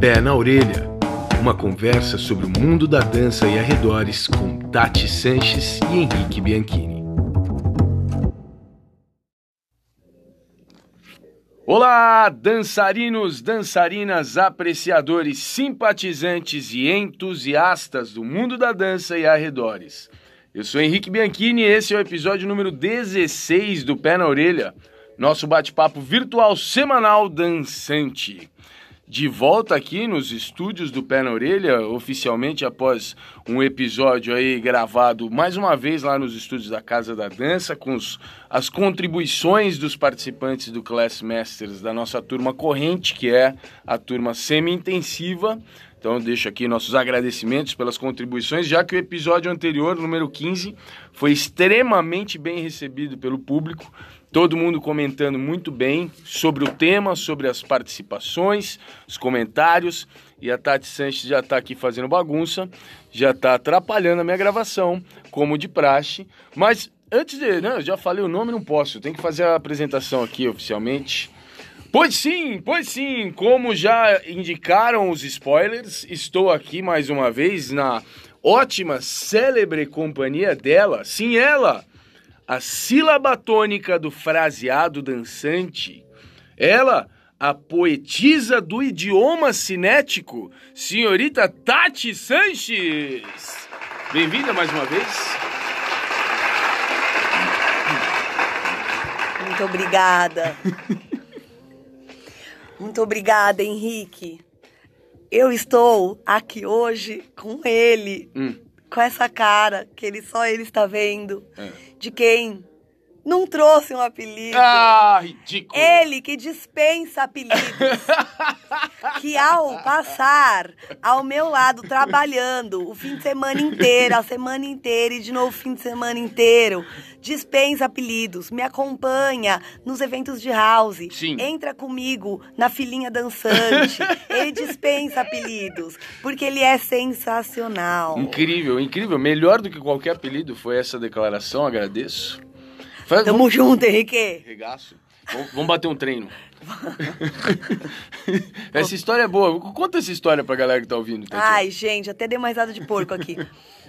Pé na Orelha uma conversa sobre o mundo da dança e arredores com Tati Sanches e Henrique Bianchini. Olá, dançarinos, dançarinas, apreciadores, simpatizantes e entusiastas do mundo da dança e arredores. Eu sou Henrique Bianchini e esse é o episódio número 16 do Pé na Orelha, nosso bate-papo virtual semanal dançante de volta aqui nos estúdios do Pé na Orelha, oficialmente após um episódio aí gravado mais uma vez lá nos estúdios da Casa da Dança, com os, as contribuições dos participantes do Class Masters da nossa turma corrente, que é a turma semi-intensiva. Então deixo aqui nossos agradecimentos pelas contribuições, já que o episódio anterior, número 15, foi extremamente bem recebido pelo público. Todo mundo comentando muito bem sobre o tema, sobre as participações, os comentários. E a Tati Sanches já está aqui fazendo bagunça, já está atrapalhando a minha gravação, como de praxe. Mas antes de. Não, eu já falei o nome, não posso. Tem que fazer a apresentação aqui oficialmente. Pois sim, pois sim, como já indicaram os spoilers, estou aqui mais uma vez na ótima, célebre companhia dela, sim, ela, a sílaba tônica do fraseado dançante. Ela, a poetisa do idioma cinético, senhorita Tati Sanches. Bem-vinda mais uma vez. Muito obrigada. Muito obrigada, Henrique. Eu estou aqui hoje com ele. Hum com essa cara que ele só ele está vendo, é. de quem não trouxe um apelido. Ah, ridículo. Ele que dispensa apelidos. que ao passar ao meu lado trabalhando o fim de semana inteiro, a semana inteira e de novo o fim de semana inteiro, dispensa apelidos, me acompanha nos eventos de house, Sim. entra comigo na filinha dançante. ele dispensa apelidos, porque ele é sensacional. Incrível, incrível. Melhor do que qualquer apelido foi essa declaração, agradeço. Faz, Tamo vamos... junto, Henrique. Regaço. Vamos bater um treino. essa história é boa. Conta essa história pra galera que tá ouvindo. Ai, gente, até dei mais risada de porco aqui.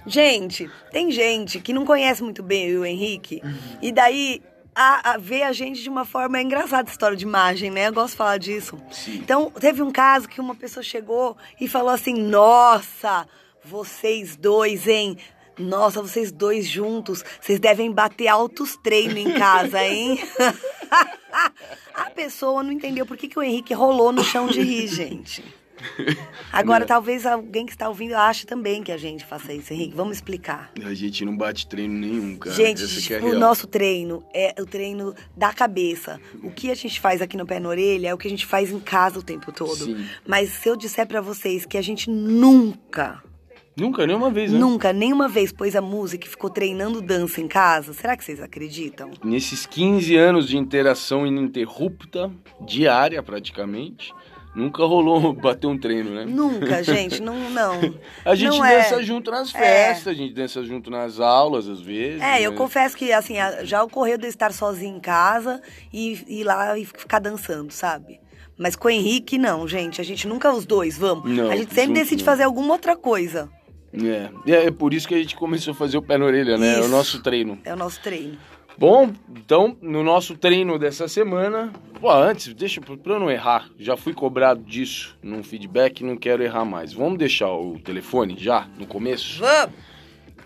gente, tem gente que não conhece muito bem o Henrique. E daí a, a, ver a gente de uma forma é engraçada essa história de imagem, né? Eu gosto de falar disso. Sim. Então, teve um caso que uma pessoa chegou e falou assim: Nossa, vocês dois, hein? Nossa, vocês dois juntos, vocês devem bater altos treinos em casa, hein? a pessoa não entendeu por que, que o Henrique rolou no chão de rir, gente. Agora, talvez alguém que está ouvindo ache também que a gente faça isso, Henrique. Vamos explicar. A gente não bate treino nenhum, cara. Gente, é o nosso treino é o treino da cabeça. O que a gente faz aqui no pé na orelha é o que a gente faz em casa o tempo todo. Sim. Mas se eu disser para vocês que a gente nunca Nunca, nenhuma vez, né? Nunca, nenhuma vez pôs a música e ficou treinando dança em casa. Será que vocês acreditam? Nesses 15 anos de interação ininterrupta, diária praticamente, nunca rolou bater um treino, né? Nunca, gente, não, não. a gente não dança é. junto nas festas, é. a gente dança junto nas aulas, às vezes. É, eu né? confesso que, assim, já ocorreu de eu estar sozinha em casa e ir lá e ficar dançando, sabe? Mas com o Henrique, não, gente. A gente nunca os dois, vamos. Não, a gente sempre decide não. fazer alguma outra coisa. É. é, é por isso que a gente começou a fazer o pé na orelha, né? Isso. É o nosso treino. É o nosso treino. Bom, então, no nosso treino dessa semana, pô, antes, deixa pra eu não errar, já fui cobrado disso num feedback, não quero errar mais. Vamos deixar o telefone já no começo? Vamos!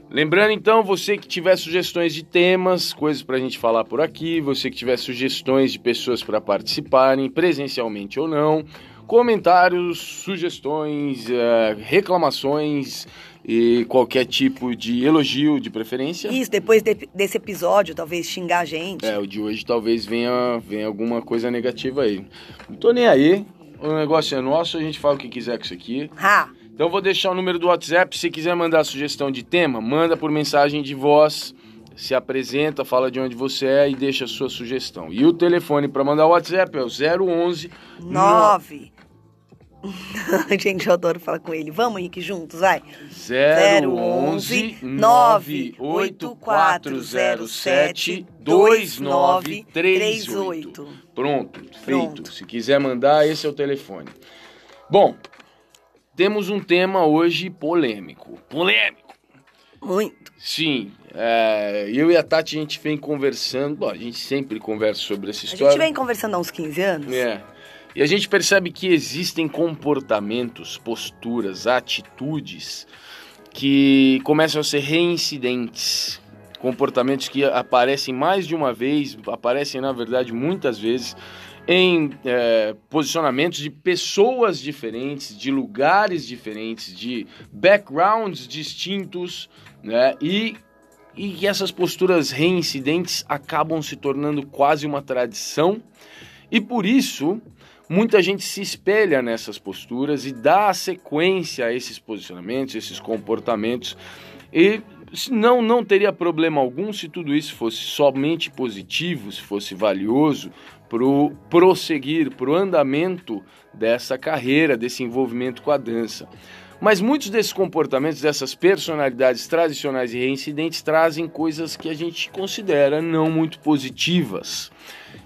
Lembrando então, você que tiver sugestões de temas, coisas pra gente falar por aqui, você que tiver sugestões de pessoas para participarem, presencialmente ou não, comentários, sugestões, uh, reclamações, e qualquer tipo de elogio de preferência. Isso, depois de, desse episódio, talvez xingar a gente. É, o de hoje talvez venha, venha alguma coisa negativa aí. Não tô nem aí, o negócio é nosso, a gente fala o que quiser com isso aqui. Ha. Então vou deixar o número do WhatsApp, se quiser mandar sugestão de tema, manda por mensagem de voz, se apresenta, fala de onde você é e deixa a sua sugestão. E o telefone para mandar o WhatsApp é o 011 9 Gente, eu adoro falar com ele. Vamos, Henrique, juntos, vai. 011 98407 2938. Pronto, feito. Pronto. Se quiser mandar, esse é o telefone. Bom, temos um tema hoje polêmico. Polêmico! Muito. Sim, é, eu e a Tati a gente vem conversando, bom, a gente sempre conversa sobre essa A história. gente vem conversando há uns 15 anos. É. E a gente percebe que existem comportamentos, posturas, atitudes que começam a ser reincidentes. Comportamentos que aparecem mais de uma vez, aparecem na verdade muitas vezes em é, posicionamentos de pessoas diferentes, de lugares diferentes, de backgrounds distintos, né? E, e essas posturas reincidentes acabam se tornando quase uma tradição. E por isso, muita gente se espelha nessas posturas e dá sequência a esses posicionamentos, esses comportamentos. E não, não teria problema algum se tudo isso fosse somente positivo, se fosse valioso para o prosseguir, para o andamento dessa carreira, desse envolvimento com a dança. Mas muitos desses comportamentos, dessas personalidades tradicionais e reincidentes, trazem coisas que a gente considera não muito positivas.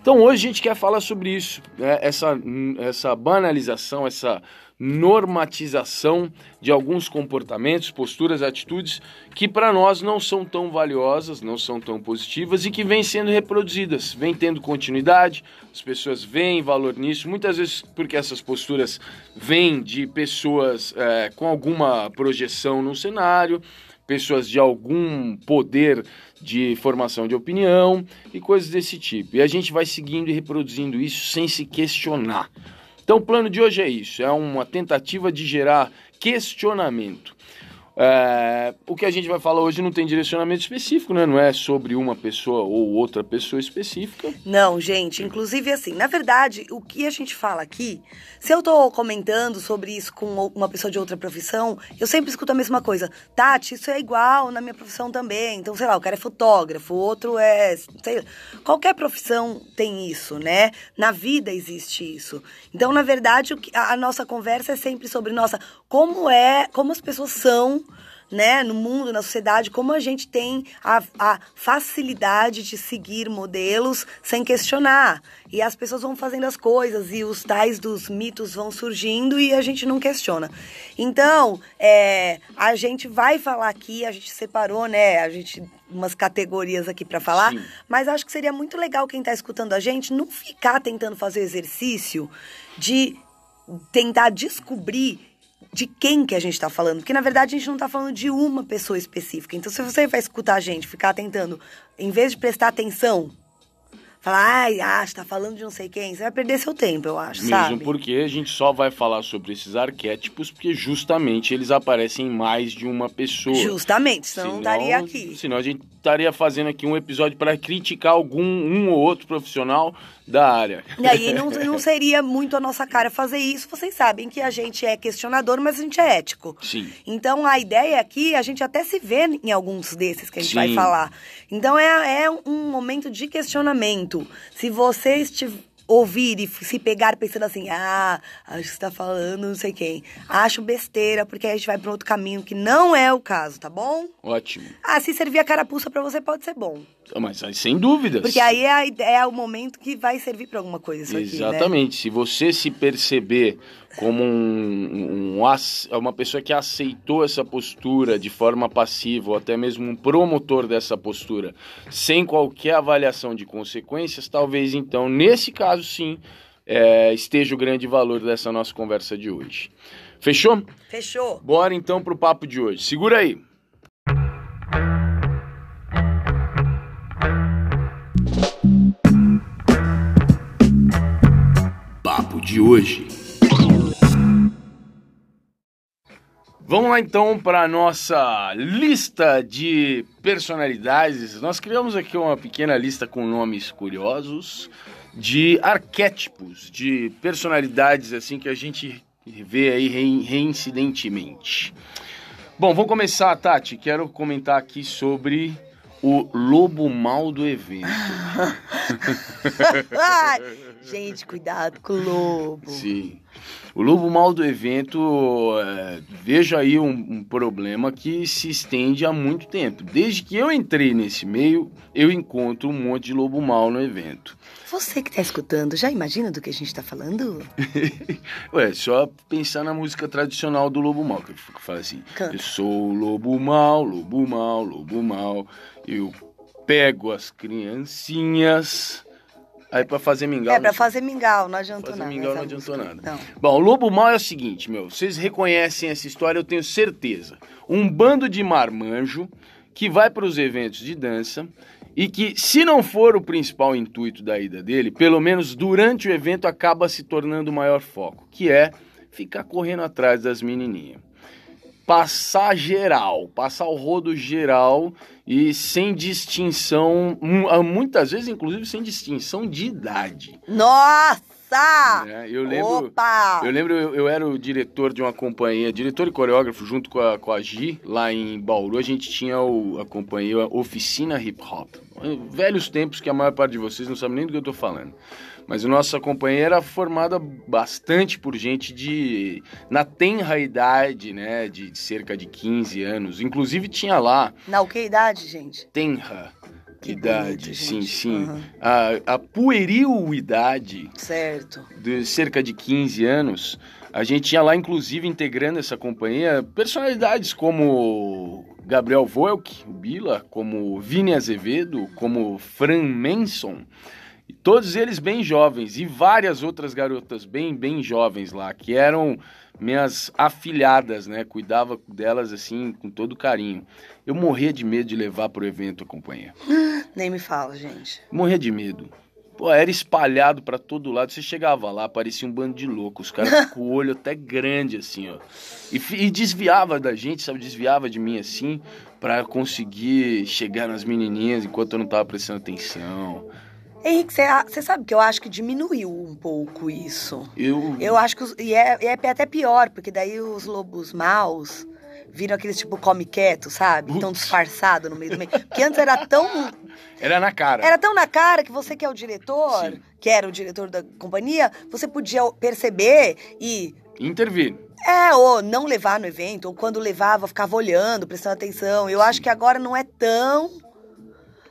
Então hoje a gente quer falar sobre isso, né? essa, essa banalização, essa normatização de alguns comportamentos, posturas, atitudes que para nós não são tão valiosas, não são tão positivas e que vêm sendo reproduzidas, vêm tendo continuidade, as pessoas veem valor nisso, muitas vezes porque essas posturas vêm de pessoas é, com alguma projeção no cenário, pessoas de algum poder de formação de opinião e coisas desse tipo. E a gente vai seguindo e reproduzindo isso sem se questionar. Então, o plano de hoje é isso: é uma tentativa de gerar questionamento. É, o que a gente vai falar hoje não tem direcionamento específico, né? Não é sobre uma pessoa ou outra pessoa específica. Não, gente. Inclusive, assim, na verdade, o que a gente fala aqui, se eu tô comentando sobre isso com uma pessoa de outra profissão, eu sempre escuto a mesma coisa. Tati, isso é igual na minha profissão também. Então, sei lá, o cara é fotógrafo, o outro é. Sei, qualquer profissão tem isso, né? Na vida existe isso. Então, na verdade, a nossa conversa é sempre sobre, nossa, como é, como as pessoas são né, no mundo, na sociedade, como a gente tem a, a facilidade de seguir modelos sem questionar. E as pessoas vão fazendo as coisas e os tais dos mitos vão surgindo e a gente não questiona. Então, é, a gente vai falar aqui, a gente separou, né, a gente umas categorias aqui para falar, Sim. mas acho que seria muito legal quem está escutando a gente não ficar tentando fazer o exercício de tentar descobrir de quem que a gente está falando. Porque, na verdade, a gente não está falando de uma pessoa específica. Então, se você vai escutar a gente, ficar tentando, em vez de prestar atenção, falar, ai, ah, está falando de não sei quem, você vai perder seu tempo, eu acho, Mesmo sabe? porque a gente só vai falar sobre esses arquétipos porque justamente eles aparecem em mais de uma pessoa. Justamente, senão não estaria aqui. Senão a gente estaria fazendo aqui um episódio para criticar algum um ou outro profissional da área. E aí não, não seria muito a nossa cara fazer isso. Vocês sabem que a gente é questionador, mas a gente é ético. Sim. Então a ideia aqui, a gente até se vê em alguns desses que a gente Sim. vai falar. Então é, é um momento de questionamento. Se você estiver ouvir e se pegar pensando assim, ah, acho que você tá falando não sei quem. Acho besteira, porque a gente vai para outro caminho que não é o caso, tá bom? Ótimo. Ah, se servir a carapuça para você pode ser bom. Mas aí, sem dúvidas. Porque aí é, a é o momento que vai servir para alguma coisa isso aqui, né? Exatamente. Se você se perceber como um, um uma pessoa que aceitou essa postura de forma passiva ou até mesmo um promotor dessa postura sem qualquer avaliação de consequências, talvez então, nesse caso sim, é, esteja o grande valor dessa nossa conversa de hoje. Fechou? Fechou? Bora então pro papo de hoje. Segura aí. De hoje. Vamos lá então para nossa lista de personalidades. Nós criamos aqui uma pequena lista com nomes curiosos de arquétipos, de personalidades assim que a gente vê aí rein- reincidentemente. Bom, vamos começar, Tati. Quero comentar aqui sobre o lobo mal do evento. Gente, cuidado com o lobo. Sim. O lobo mal do evento, é, vejo aí um, um, problema que se estende há muito tempo. Desde que eu entrei nesse meio, eu encontro um monte de lobo mal no evento. Você que está escutando, já imagina do que a gente está falando? Ué, só pensar na música tradicional do lobo mal, que fala assim: Canta. Eu sou lobo mal, lobo mal, lobo mal, eu pego as criancinhas Aí pra fazer mingau. É, pra fazer mingau, não adiantou fazer nada. mingau não adiantou nada. Não. Bom, o Lobo Mal é o seguinte, meu. Vocês reconhecem essa história, eu tenho certeza. Um bando de marmanjo que vai para os eventos de dança e que, se não for o principal intuito da ida dele, pelo menos durante o evento acaba se tornando o maior foco, que é ficar correndo atrás das menininhas passar geral, passar o rodo geral e sem distinção, ah, muitas vezes, inclusive, sem distinção de idade. Nossa! É, eu lembro, Opa! Eu lembro, eu, eu, era o diretor de uma companhia, diretor e coreógrafo junto com a, com a Gi, lá em Bauru, a gente tinha o, a companhia Oficina Hip Hop. Velhos tempos que a maior parte de vocês não sabe nem do que eu tô falando. Mas a nossa companhia era formada bastante por gente de na tenra idade, né, de cerca de 15 anos. Inclusive tinha lá. Na o que idade, gente? Tenra. Que idade, bonito, sim, sim. Uhum. A, a pueril idade. Certo. De cerca de 15 anos. A gente tinha lá, inclusive, integrando essa companhia, personalidades como Gabriel Volk, o Bila, como Vini Azevedo, como Fran Manson. Todos eles bem jovens e várias outras garotas bem, bem jovens lá, que eram minhas afilhadas, né? Cuidava delas assim com todo carinho. Eu morria de medo de levar pro evento a companhia. Nem me fala, gente. Morria de medo. Pô, era espalhado para todo lado. Você chegava lá, parecia um bando de loucos. Os caras com o olho até grande, assim, ó. E, e, desviava da gente, sabe? Desviava de mim, assim, para conseguir chegar nas menininhas enquanto eu não tava prestando atenção. Henrique, você sabe que eu acho que diminuiu um pouco isso. Eu. Eu acho que. Os, e é, é até pior, porque daí os lobos maus viram aqueles tipo come quieto, sabe? Tão disfarçado no meio do meio. Porque antes era tão. Era na cara. Era tão na cara que você que é o diretor, Sim. que era o diretor da companhia, você podia perceber e. Intervir. É, ou não levar no evento, ou quando levava, ficava olhando, prestando atenção. Eu acho que agora não é tão.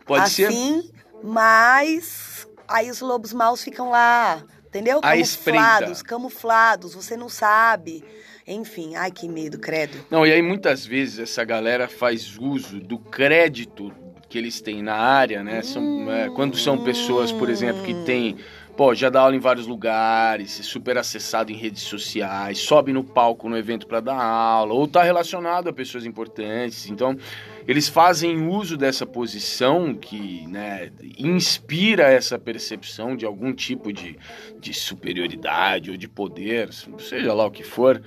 Pode assim, ser. Mas aí os lobos maus ficam lá, entendeu? Camuflados, camuflados, você não sabe. Enfim, ai que medo, credo. Não, e aí muitas vezes essa galera faz uso do crédito que eles têm na área, né? São, hum, é, quando são pessoas, por exemplo, que têm Pô, já dá aula em vários lugares, é super acessado em redes sociais, sobe no palco no evento para dar aula, ou tá relacionado a pessoas importantes. Então, eles fazem uso dessa posição que né, inspira essa percepção de algum tipo de, de superioridade ou de poder, seja lá o que for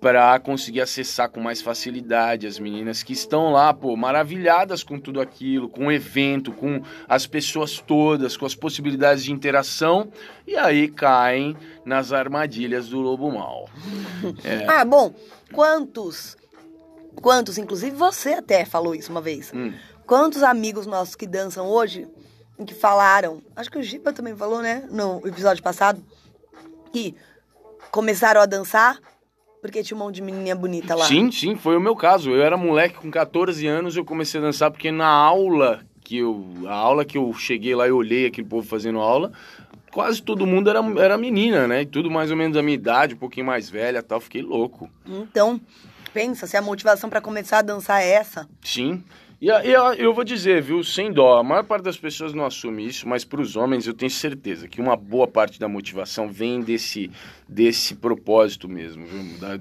para conseguir acessar com mais facilidade as meninas que estão lá, pô, maravilhadas com tudo aquilo, com o evento, com as pessoas todas, com as possibilidades de interação, e aí caem nas armadilhas do lobo mal. É. Ah, bom, quantos, quantos, inclusive você até falou isso uma vez, hum. quantos amigos nossos que dançam hoje, que falaram, acho que o Giba também falou, né, no episódio passado, que começaram a dançar porque tinha um monte de menininha bonita lá. Sim, sim, foi o meu caso. Eu era moleque com 14 anos, eu comecei a dançar porque na aula que eu, a aula que eu cheguei lá e olhei aquele povo fazendo aula, quase todo mundo era, era menina, né? E tudo mais ou menos da minha idade, um pouquinho mais velha, tal, fiquei louco. Então, pensa se a motivação para começar a dançar é essa. Sim. E eu, eu vou dizer, viu, sem dó, a maior parte das pessoas não assume isso, mas para os homens eu tenho certeza que uma boa parte da motivação vem desse, desse propósito mesmo,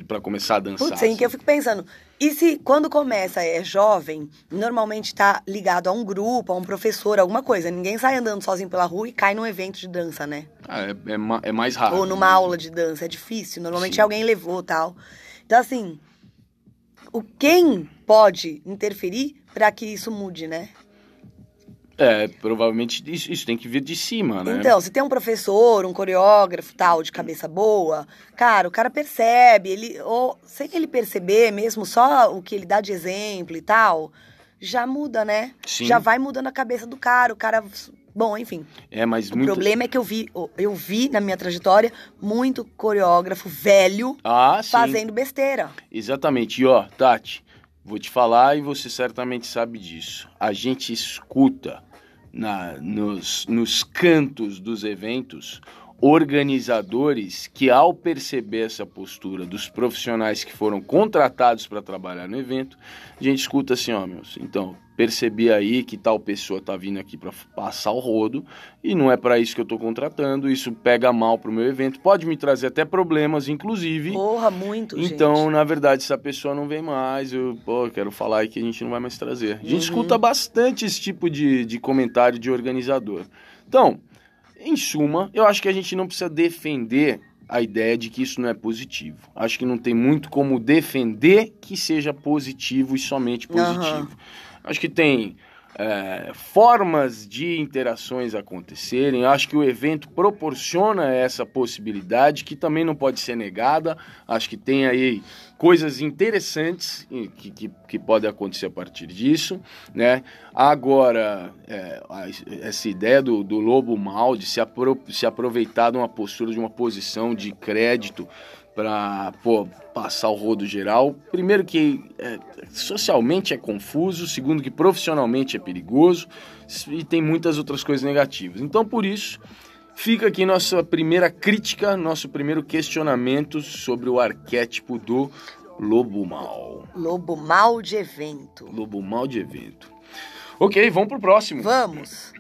para começar a dançar. Putz, assim. que eu fico pensando, e se quando começa é jovem, normalmente está ligado a um grupo, a um professor, alguma coisa. Ninguém sai andando sozinho pela rua e cai num evento de dança, né? Ah, é, é, é mais raro. Ou numa aula de dança, é difícil. Normalmente Sim. alguém levou tal. Então, assim, o quem pode interferir para que isso mude, né? É, provavelmente isso, isso, tem que vir de cima, né? Então, se tem um professor, um coreógrafo, tal, de cabeça boa, cara, o cara percebe, ele ou sem ele perceber mesmo só o que ele dá de exemplo e tal, já muda, né? Sim. Já vai mudando a cabeça do cara, o cara. Bom, enfim. É, mas O problema é que eu vi, eu vi na minha trajetória muito coreógrafo velho Ah, fazendo besteira. Exatamente. E ó, Tati, vou te falar e você certamente sabe disso. A gente escuta na, nos, nos cantos dos eventos organizadores que, ao perceber essa postura dos profissionais que foram contratados para trabalhar no evento, a gente escuta assim, ó, meus, então, percebi aí que tal pessoa tá vindo aqui para passar o rodo e não é para isso que eu tô contratando, isso pega mal pro meu evento, pode me trazer até problemas, inclusive. Porra, muito, Então, gente. na verdade, essa pessoa não vem mais, eu pô, quero falar aí que a gente não vai mais trazer. A gente Uhum. escuta bastante esse tipo de, de comentário de organizador. Então, em suma, eu acho que a gente não precisa defender a ideia de que isso não é positivo. Acho que não tem muito como defender que seja positivo e somente positivo. Aham. Acho que tem é, formas de interações acontecerem. Acho que o evento proporciona essa possibilidade que também não pode ser negada. Acho que tem aí coisas interessantes que, que, que podem acontecer a partir disso, né? Agora, é, essa ideia do, do lobo mal de se, apro se aproveitar de uma postura, de uma posição de crédito para passar o rodo geral. Primeiro que é, socialmente é confuso, segundo que profissionalmente é perigoso e tem muitas outras coisas negativas. Então, por isso, fica aqui nossa primeira crítica, nosso primeiro questionamento sobre o arquétipo do lobo mal. Lobo mal de evento. Lobo mal de evento. Ok, vamos pro próximo. Vamos.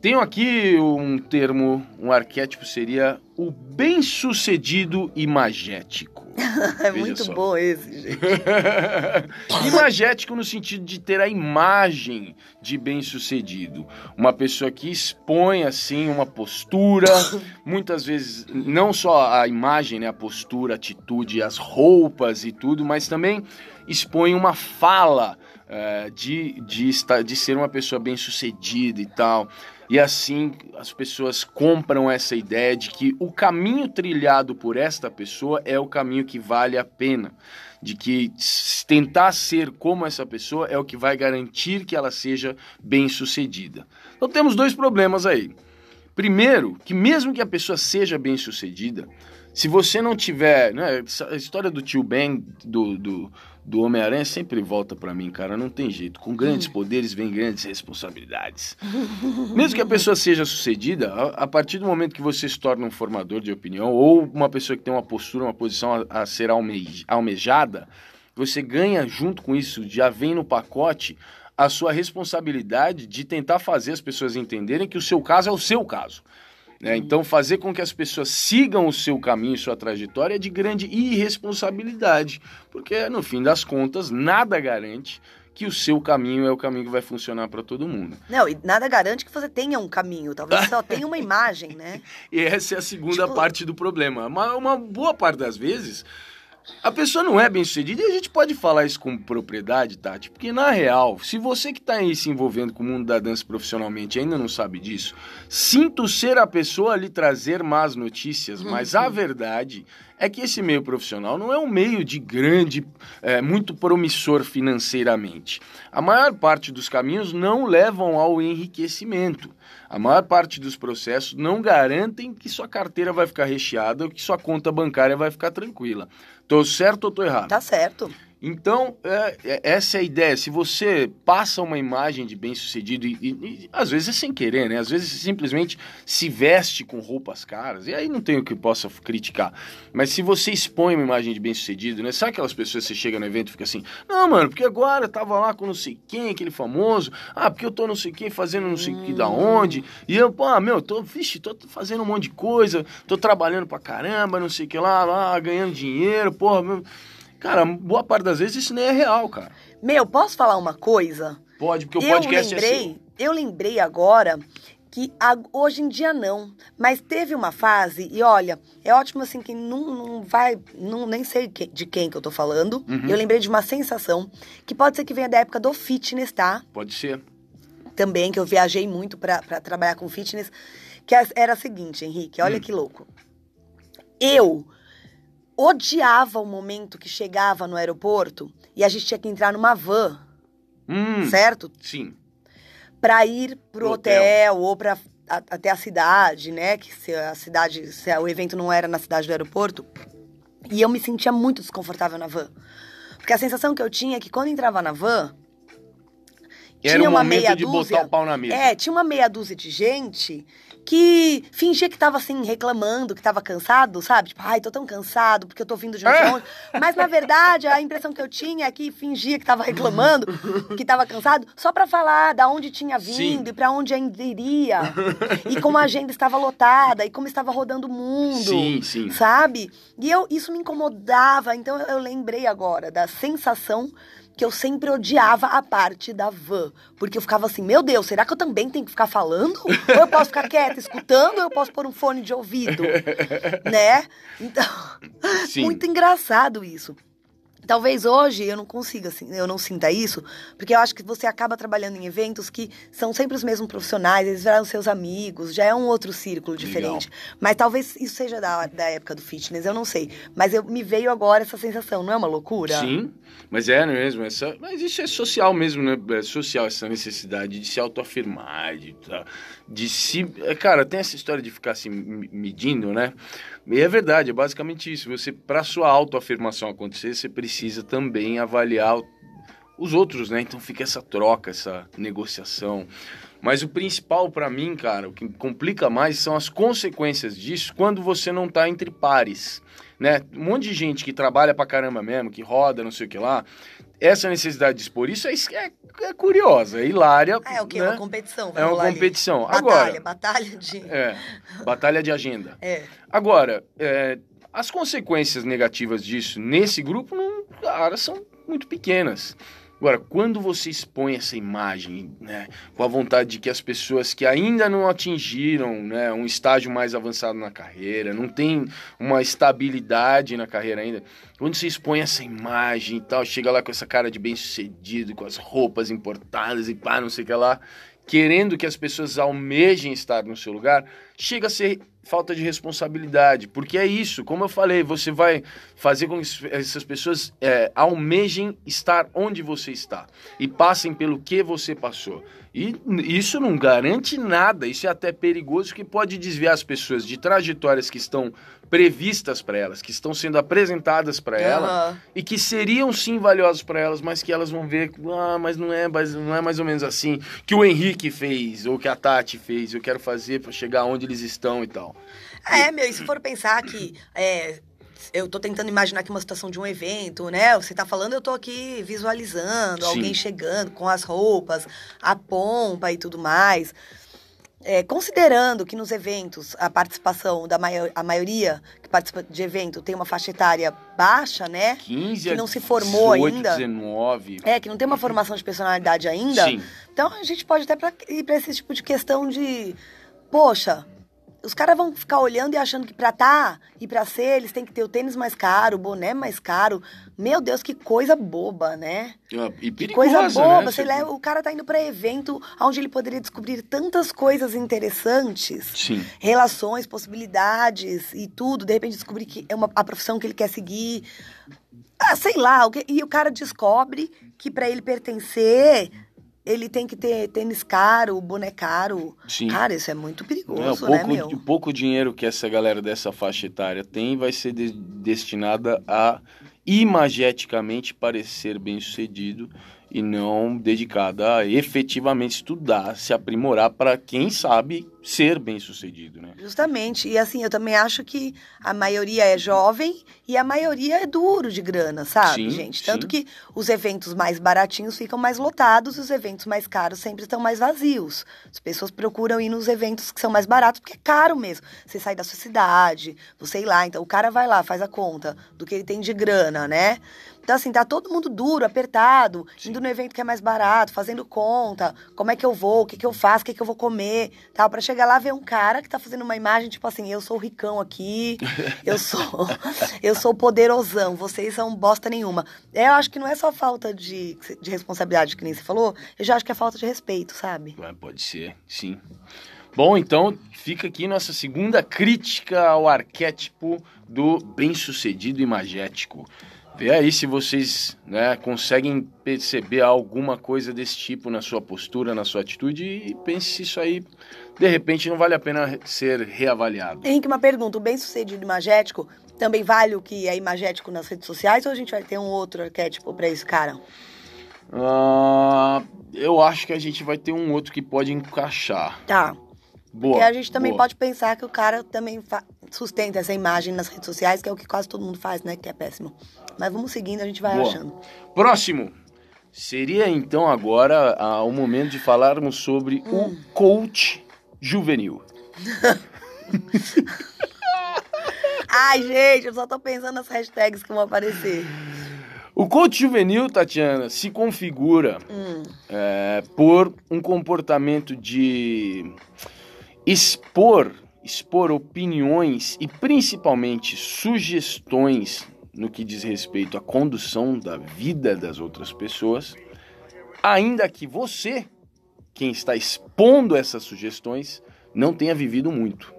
Tenho aqui um termo, um arquétipo seria o bem-sucedido imagético. É muito só. bom esse, gente. Imagético no sentido de ter a imagem de bem-sucedido. Uma pessoa que expõe, assim, uma postura, muitas vezes, não só a imagem, né, a postura, a atitude, as roupas e tudo, mas também expõe uma fala eh, de, de, estar, de ser uma pessoa bem-sucedida e tal. E assim as pessoas compram essa ideia de que o caminho trilhado por esta pessoa é o caminho que vale a pena. De que tentar ser como essa pessoa é o que vai garantir que ela seja bem sucedida. Então temos dois problemas aí. Primeiro, que mesmo que a pessoa seja bem sucedida, se você não tiver. Né, a história do tio Ben, do, do, do Homem-Aranha, sempre volta pra mim, cara. Não tem jeito. Com grandes poderes vem grandes responsabilidades. Mesmo que a pessoa seja sucedida, a, a partir do momento que você se torna um formador de opinião ou uma pessoa que tem uma postura, uma posição a, a ser alme- almejada, você ganha junto com isso, já vem no pacote a sua responsabilidade de tentar fazer as pessoas entenderem que o seu caso é o seu caso. Né? Então, fazer com que as pessoas sigam o seu caminho, sua trajetória é de grande irresponsabilidade, porque no fim das contas, nada garante que o seu caminho é o caminho que vai funcionar para todo mundo. Não, e nada garante que você tenha um caminho. Talvez só tenha uma imagem, né? E essa é a segunda Tipo- parte do problema. Uma, uma boa parte das vezes, a pessoa não é bem sucedida e a gente pode falar isso com propriedade, Tati, porque na real, se você que está aí se envolvendo com o mundo da dança profissionalmente ainda não sabe disso, sinto ser a pessoa a lhe trazer más notícias, mas a verdade é que esse meio profissional não é um meio de grande, é, muito promissor financeiramente. A maior parte dos caminhos não levam ao enriquecimento. A maior parte dos processos não garantem que sua carteira vai ficar recheada ou que sua conta bancária vai ficar tranquila. Tô certo ou tô errado? Tá certo. Então, é, é- essa é a ideia. Se você passa uma imagem de bem-sucedido, e, e- e às vezes é sem querer, né? Às vezes simplesmente se veste com roupas caras, e aí não tem o que possa criticar. Mas se você expõe uma imagem de bem-sucedido, né? Sabe aquelas pessoas que você chega no evento e fica assim, não, mano, porque agora eu tava lá com não sei quem, aquele famoso, ah, porque eu tô não sei quem fazendo não sei que da onde, e eu, pô, ah, meu, tô, vixe, tô fazendo um monte de coisa, tô trabalhando pra caramba, não sei o que lá, lá, ganhando dinheiro, porra, meu... Cara, boa parte das vezes isso nem é real, cara. Meu, posso falar uma coisa? Pode, porque o eu podcast é lembrei, seu. eu lembrei agora que hoje em dia não, mas teve uma fase e olha, é ótimo assim que não, não vai, não nem sei de quem que eu tô falando. Uhum. Eu lembrei de uma sensação que pode ser que venha da época do fitness, tá? Pode ser. Também que eu viajei muito pra pra trabalhar com fitness, que era a seguinte, Henrique, olha Hum. que louco. Eu odiava o momento que chegava no aeroporto e a gente tinha que entrar numa van Hum, certo? Sim. Pra ir pro Pro hotel, ou pra a- até a cidade, né? Que se a cidade, se o evento não era na cidade do aeroporto. E eu me sentia muito desconfortável na van. Porque a sensação que eu tinha é que quando entrava na van, Era tinha uma momento meia de dúzia. botar o pau na mesa. É, tinha uma meia dúzia de gente que fingia que tava assim, reclamando, que tava cansado, sabe? Tipo, ai, tô tão cansado porque eu tô vindo de não sei É. onde. Mas na verdade, a impressão que eu tinha é que fingia que tava reclamando, que tava cansado, só pra falar da onde tinha vindo Sim. e pra onde ainda iria. e como a agenda estava lotada e como estava rodando o mundo. Sim, sim. Sabe? E eu, isso me incomodava, então eu lembrei agora da sensação que eu sempre odiava a parte da van. Porque eu ficava assim, meu Deus, será que eu também tenho que ficar falando? Ou eu posso ficar quieta escutando, ou eu posso pôr um fone de ouvido? né? Então, Sim. muito engraçado isso. Talvez hoje eu não consiga, assim, eu não sinta isso, porque eu acho que você acaba trabalhando em eventos que são sempre os mesmos profissionais, eles viraram seus amigos, já é um outro círculo diferente. Mas talvez isso seja da, da época do fitness, eu não sei. Mas eu, me veio agora essa sensação, não é uma loucura? Sim, mas é mesmo. Essa, mas isso é social mesmo, né? É social essa necessidade de se autoafirmar, de, tá- de se. é, Cara, tem essa história de ficar se me- medindo, né? E é verdade, é basicamente isso. Você, para sua autoafirmação acontecer, você precisa também avaliar os outros, né? Então fica essa troca, essa negociação. Mas o principal pra mim, cara, o que complica mais são as consequências disso quando você não tá entre pares, né? Um monte de gente que trabalha pra caramba mesmo, que roda, não sei o que lá. Essa necessidade de expor isso é, é, é curiosa, é hilária. Ah, é o quê? né? Uma competição. vai É uma rolar ali. competição. Batalha, Agora- batalha de... É, batalha de agenda. É. Agora, é, as consequências negativas disso nesse grupo, não, cara, são muito pequenas. Agora, quando você expõe essa imagem, né, com a vontade de que as pessoas que ainda não atingiram né, um estágio mais avançado na carreira, não tem uma estabilidade na carreira ainda, quando você expõe essa imagem e tal, chega lá com essa cara de bem-sucedido, com as roupas importadas e pá, não sei o que lá, querendo que as pessoas almejem estar no seu lugar, chega a ser falta de responsabilidade, porque é isso, como eu falei, você vai fazer com que essas pessoas é, almejem estar onde você está e passem pelo que você passou. E isso não garante nada, isso é até perigoso, que pode desviar as pessoas de trajetórias que estão previstas para elas, que estão sendo apresentadas para elas Aham. e que seriam sim valiosos para elas, mas que elas vão ver, ah, mas não é, mas não é mais ou menos assim que o Henrique fez ou que a Tati fez. Eu quero fazer para chegar onde eles estão e tal. É, meu, e se for pensar que é, eu tô tentando imaginar aqui uma situação de um evento, né? Você tá falando, eu tô aqui visualizando Sim. alguém chegando com as roupas, a pompa e tudo mais. É, considerando que nos eventos a participação da maio- a maioria que participa de evento tem uma faixa etária baixa, né? 15 Que não se formou 18, ainda. 19. É, que não tem uma formação de personalidade ainda. Sim. Então a gente pode até pra, ir pra esse tipo de questão de, poxa, os caras vão ficar olhando e achando que pra tá e pra ser, eles têm que ter o tênis mais caro, o boné mais caro. Meu Deus, que coisa boba, né? Ah, E Que coisa boba. né? Você leva, o cara tá indo pra evento onde ele poderia descobrir tantas coisas interessantes. Sim. Relações, possibilidades e tudo. De repente descobrir que é uma, a profissão que ele quer seguir. Ah, sei lá. e o cara descobre que pra ele pertencer, ele tem que ter tênis caro, boné caro. Sim. Cara, isso é muito perigoso, né, pouco, meu? o pouco dinheiro que essa galera dessa faixa etária tem vai ser de- destinada a imageticamente parecer bem sucedido e não dedicada a efetivamente estudar, se aprimorar para quem sabe ser bem sucedido, né? Justamente. E assim, eu também acho que a maioria é jovem e a maioria é duro de grana, sabe, Sim, gente? Tanto sim. que os eventos mais baratinhos ficam mais lotados e os eventos mais caros sempre estão mais vazios. As pessoas procuram ir nos eventos que são mais baratos, porque é caro mesmo. Você sai da sua cidade, você ir lá. Então, o cara vai lá, faz a conta do que ele tem de grana, né? Então, assim, tá todo mundo duro, apertado, indo no evento que é mais barato, fazendo conta, como é que eu vou, o que, que eu faço, o que, que eu vou comer, tal, pra chegar lá ver um cara que tá fazendo uma imagem, tipo assim, eu sou o ricão aqui, eu sou eu sou poderosão, vocês são bosta nenhuma. É, Eu acho que não é só falta de, de responsabilidade, que nem você falou, eu já acho que é falta de respeito, sabe? Ah, Pode ser, sim. Bom, então fica aqui nossa segunda crítica ao arquétipo do bem-sucedido imagético. Vê aí se vocês né, conseguem perceber alguma coisa desse tipo na sua postura, na sua atitude e pense se isso aí, de repente, não vale a pena ser reavaliado. Henrique, uma pergunta. O bem-sucedido imagético também vale o que é imagético nas redes sociais ou a gente vai ter um outro arquétipo para esse cara? Ah, eu acho que a gente vai ter um outro que pode encaixar. Tá. Boa. Porque a gente também boa. pode pensar que o cara também sustenta essa imagem nas redes sociais, que é o que quase todo mundo faz, né? Que é péssimo. Mas vamos seguindo, a gente vai Boa. achando. Próximo. Seria então agora ah, o momento de falarmos sobre o coach juvenil. Ai, gente, eu só tô pensando nas hashtags que vão aparecer. O coach juvenil, Tatiana, se configura é, por um comportamento de expor, expor opiniões e principalmente sugestões no que diz respeito à condução da vida das outras pessoas, ainda que você, quem está expondo essas sugestões, não tenha vivido muito.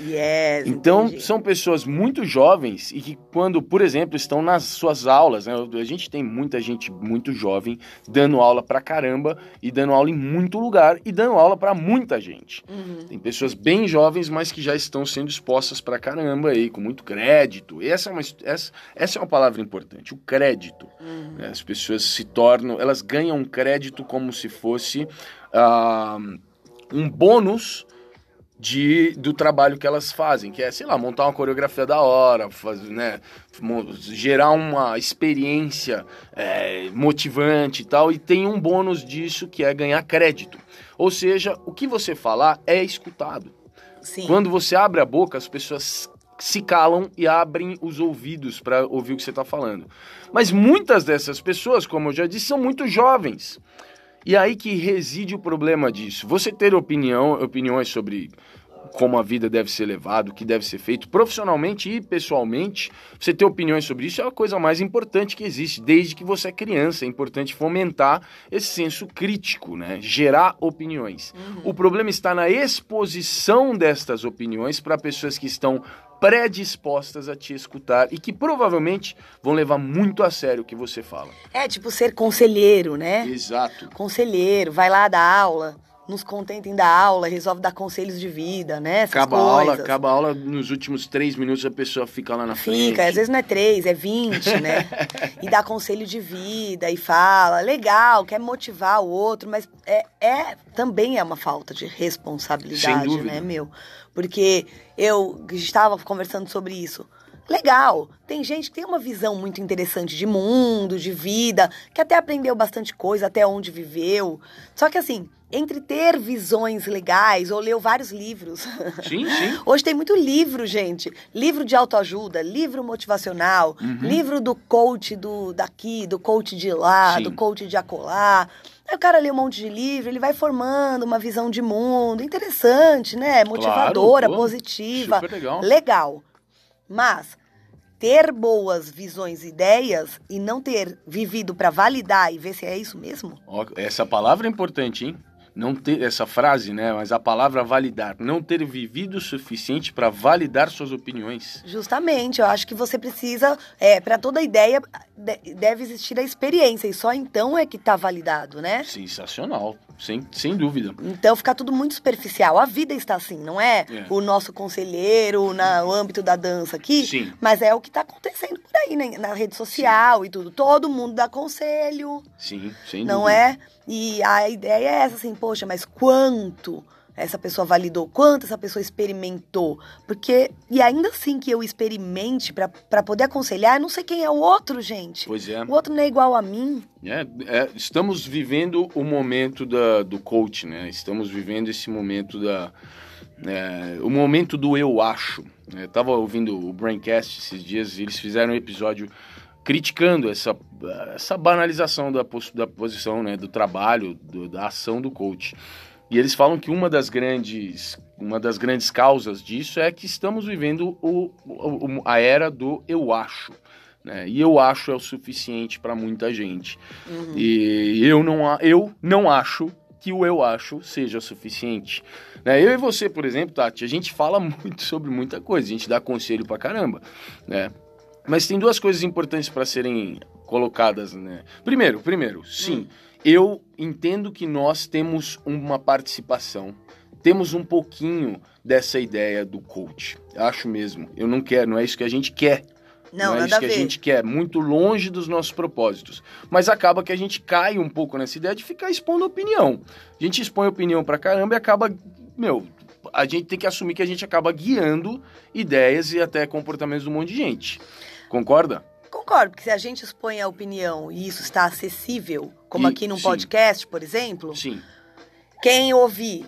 Yes, Então, entendi. são pessoas muito jovens e que, quando, por exemplo, estão nas suas aulas, né? A gente tem muita gente muito jovem dando aula pra caramba e dando aula em muito lugar e dando aula pra muita gente. Uhum. Tem pessoas bem jovens, mas que já estão sendo expostas pra caramba aí, com muito crédito. E essa é uma, essa, essa é uma palavra importante, o crédito. Uhum. As pessoas se tornam, elas ganham crédito como se fosse ah, um bônus de, do trabalho que elas fazem, que é, sei lá, montar uma coreografia da hora, fazer, né, gerar uma experiência é, motivante e tal, e tem um bônus disso que é ganhar crédito. Ou seja, o que você falar é escutado. Sim. Quando você abre a boca, as pessoas se calam e abrem os ouvidos para ouvir o que você está falando. Mas muitas dessas pessoas, como eu já disse, são muito jovens. E aí que reside o problema disso. Você ter opinião, opiniões sobre como a vida deve ser levada, o que deve ser feito profissionalmente e pessoalmente, você ter opiniões sobre isso é a coisa mais importante que existe. Desde que você é criança, é importante fomentar esse senso crítico, né? Gerar opiniões. O problema está na exposição destas opiniões para pessoas que estão predispostas a te escutar e que provavelmente vão levar muito a sério o que você fala. É tipo ser conselheiro, né? Exato. Conselheiro, vai lá dar aula, nos contentem da aula, resolve dar conselhos de vida, né? Essas Acaba a coisas. aula, acaba a aula, nos últimos três minutos a pessoa fica lá na frente. Fica, às vezes não é três, é vinte, né? e dá conselho de vida e fala, legal, quer motivar o outro, mas é, é também é uma falta de responsabilidade, né, meu? Porque eu estava conversando sobre isso. Legal, tem gente que tem uma visão muito interessante de mundo, de vida, que até aprendeu bastante coisa, até onde viveu. Só que assim, entre ter visões legais ou leu vários livros. Sim, sim. Hoje tem muito livro, gente. Livro de autoajuda, livro motivacional, Uhum. livro do coach do daqui, do coach de lá, Sim. do coach de acolá. Aí o cara lê um monte de livro, ele vai formando uma visão de mundo interessante, né? Motivadora, Claro, positiva. super legal. Legal. Mas ter boas visões e ideias e não ter vivido pra validar e ver se é isso mesmo? Essa palavra é importante, hein? Não ter essa frase, né? Mas a palavra validar, não ter vivido o suficiente para validar suas opiniões. Justamente, eu acho que você precisa, é, para toda ideia de- deve existir a experiência e só então é que tá validado, né? Sensacional, sem, sem dúvida. Então fica tudo muito superficial. A vida está assim, não é, É. o nosso conselheiro na- no âmbito da dança aqui, Sim. mas é o que tá acontecendo por aí, né? na rede social e tudo. Todo mundo dá conselho, Sim, sem não dúvida. é? E a ideia é essa, assim, poxa, mas quanto essa pessoa validou, quanto essa pessoa experimentou? Porque, e ainda assim que eu experimente pra poder aconselhar, eu não sei quem é o outro, gente. Pois é. O outro não é igual a mim. É, é, estamos vivendo o momento da, do coach, né? Estamos vivendo esse momento da. é, o momento do eu acho. né? Eu tava ouvindo o Braincast esses dias e eles fizeram um episódio criticando essa, essa banalização da, da posição, né? Do trabalho, do- da ação do coach. E eles falam que uma das grandes, uma das grandes causas disso é que estamos vivendo o, o- a era do eu acho. Né? E eu acho é o suficiente para muita gente. E eu não, eu não acho que o eu acho seja suficiente. Né? Eu e você, por exemplo, Tati, a gente fala muito sobre muita coisa, a gente dá conselho pra caramba, né? Mas tem duas coisas importantes para serem colocadas, né? Primeiro, primeiro, sim, hum. Eu entendo que nós temos uma participação, temos um pouquinho dessa ideia do coach. Acho mesmo. Eu não quero, não é isso que a gente quer. Não, não é isso que a, a gente quer, muito longe dos nossos propósitos. Mas acaba que a gente cai um pouco nessa ideia de ficar expondo opinião. A gente expõe opinião pra caramba e acaba, meu, a gente tem que assumir que a gente acaba guiando ideias e até comportamentos de um monte de gente. Concorda? Concordo, porque se a gente expõe a opinião e isso está acessível, como e, aqui num sim. podcast, por exemplo, sim. quem ouvir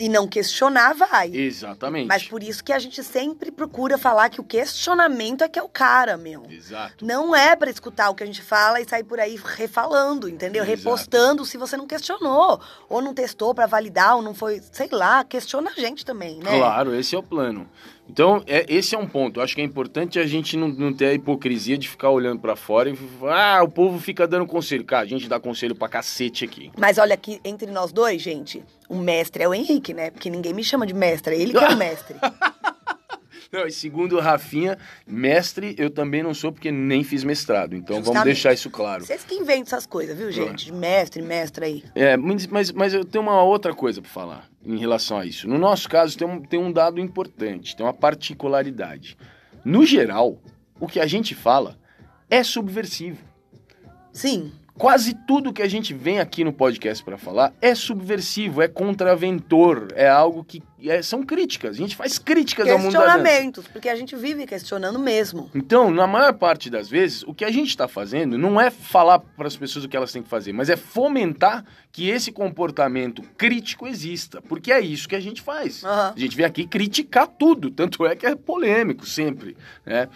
e não questionar, vai. Exatamente. Mas por isso que a gente sempre procura falar que o questionamento é que é o cara, meu. Exato. Não é para escutar o que a gente fala e sair por aí refalando, entendeu? Exato. Repostando se você não questionou. Ou não testou para validar, ou não foi, sei lá, questiona a gente também, né? Claro, esse é o plano. Então, é, esse é um ponto. Eu acho que é importante a gente não, não ter a hipocrisia de ficar olhando para fora e ah, o povo fica dando conselho. Cara, a gente dá conselho pra cacete aqui. Mas olha aqui, entre nós dois, gente, o mestre é o Henrique, né? Porque ninguém me chama de mestre, é ele que é o mestre. Não, e segundo o Rafinha, mestre eu também não sou porque nem fiz mestrado. Então Justamente. vamos deixar isso claro. Vocês que inventam essas coisas, viu, gente? De mestre, mestre aí. É, mas, mas eu tenho uma outra coisa para falar em relação a isso. No nosso caso, tem um, tem um dado importante, tem uma particularidade. No geral, o que a gente fala é subversivo. Sim. Quase tudo que a gente vem aqui no podcast para falar é subversivo, é contraventor, é algo que é, são críticas. A gente faz críticas ao mundo da Questionamentos, porque a gente vive questionando mesmo. Então, na maior parte das vezes, o que a gente está fazendo não é falar para as pessoas o que elas têm que fazer, mas é fomentar que esse comportamento crítico exista, porque é isso que a gente faz. Uhum. A gente vem aqui criticar tudo, tanto é que é polêmico sempre, né?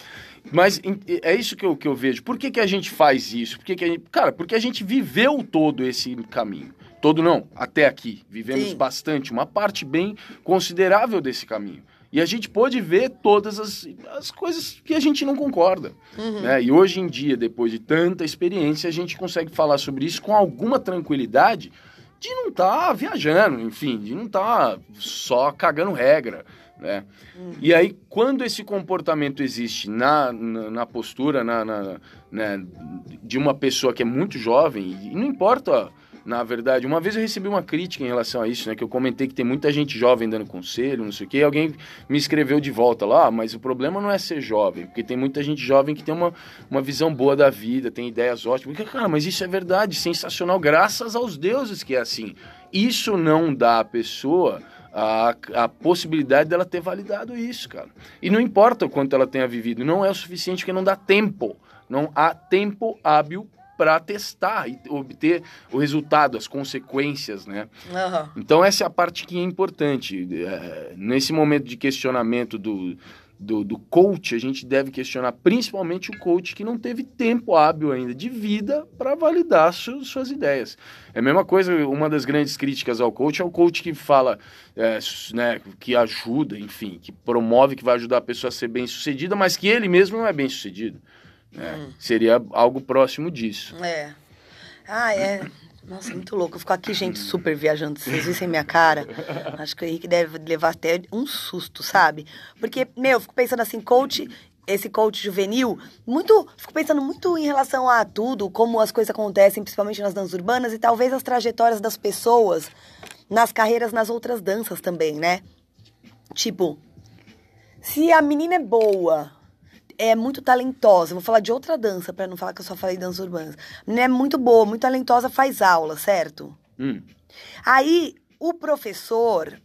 Mas é isso que eu, que eu vejo. Por que, que a gente faz isso? Por que que gente... Cara, porque a gente viveu todo esse caminho. Todo não, até aqui. Vivemos Sim. bastante, uma parte bem considerável desse caminho. E a gente pôde ver todas as, as coisas que a gente não concorda. Uhum. Né? E hoje em dia, depois de tanta experiência, a gente consegue falar sobre isso com alguma tranquilidade de não estar tá viajando, enfim, de não estar tá só cagando regra. Né? Uhum. E aí, quando esse comportamento existe na, na, na postura na, na né, de uma pessoa que é muito jovem, e não importa, na verdade, uma vez eu recebi uma crítica em relação a isso, né, que eu comentei que tem muita gente jovem dando conselho, não sei o quê, alguém me escreveu de volta lá, ah, mas o problema não é ser jovem, porque tem muita gente jovem que tem uma, uma visão boa da vida, tem ideias ótimas. Porque, cara, mas isso é verdade, sensacional, graças aos deuses que é assim. Isso não dá à pessoa a, a possibilidade dela ter validado isso, cara. E não importa o quanto ela tenha vivido, não é o suficiente porque não dá tempo. Não há tempo hábil para testar e obter o resultado, as consequências, né? Uhum. Então essa é a parte que é importante. É, nesse momento de questionamento do, do, do, coach, a gente deve questionar principalmente o coach que não teve tempo hábil ainda de vida para validar su, suas ideias. É a mesma coisa, uma das grandes críticas ao coach é o coach que fala, é, né, que ajuda, enfim, que promove, que vai ajudar a pessoa a ser bem sucedida, mas que ele mesmo não é bem sucedido. Né? Hum. Seria algo próximo disso. É. Ah, é. Nossa, muito louco. Eu fico aqui, gente, super viajando. Vocês vissem minha cara. Acho que o Henrique deve levar até um susto, sabe? Porque, meu, eu fico pensando assim, coach esse coach juvenil, muito, fico pensando muito em relação a tudo, como as coisas acontecem, principalmente nas danças urbanas e talvez as trajetórias das pessoas nas carreiras nas outras danças também, né? Tipo, se a menina é boa, é muito talentosa. Vou falar de outra dança, para não falar que eu só falei dança urbana. A menina é muito boa, muito talentosa, faz aula, certo? Hum. Aí, o professor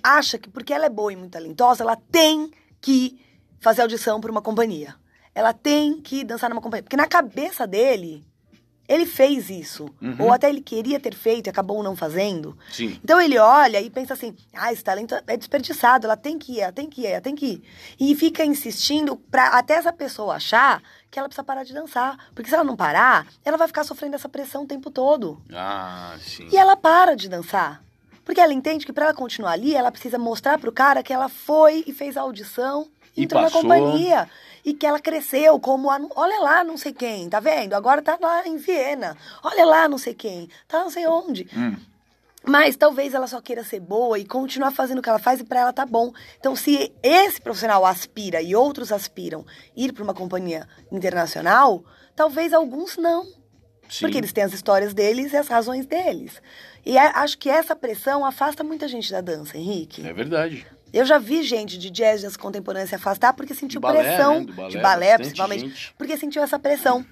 acha que porque ela é boa e muito talentosa, ela tem que fazer audição para uma companhia. Ela tem que dançar numa companhia. Porque na cabeça dele, ele fez isso. Uhum. Ou até ele queria ter feito e acabou não fazendo. Sim. Então ele olha e pensa assim: ah, esse talento é desperdiçado, ela tem que ir, ela tem que ir, ela tem que ir. E fica insistindo pra até essa pessoa achar que ela precisa parar de dançar. Porque se ela não parar, ela vai ficar sofrendo essa pressão o tempo todo. Ah, sim. E ela para de dançar. Porque ela entende que para ela continuar ali, ela precisa mostrar pro cara que ela foi e fez a audição e entrou passou. na companhia e que ela cresceu como a, olha lá não sei quem, tá vendo? Agora tá lá em Viena. Olha lá não sei quem, tá não sei onde. Hum. Mas talvez ela só queira ser boa e continuar fazendo o que ela faz e para ela tá bom. Então, se esse profissional aspira e outros aspiram ir para uma companhia internacional, talvez alguns não. Sim. Porque eles têm as histórias deles e as razões deles. E é- acho que essa pressão afasta muita gente da dança, Henrique. É verdade. Eu já vi gente de jazz dança contemporânea se afastar porque sentiu balé, pressão né? Balé, de balé, principalmente, gente. porque sentiu essa pressão.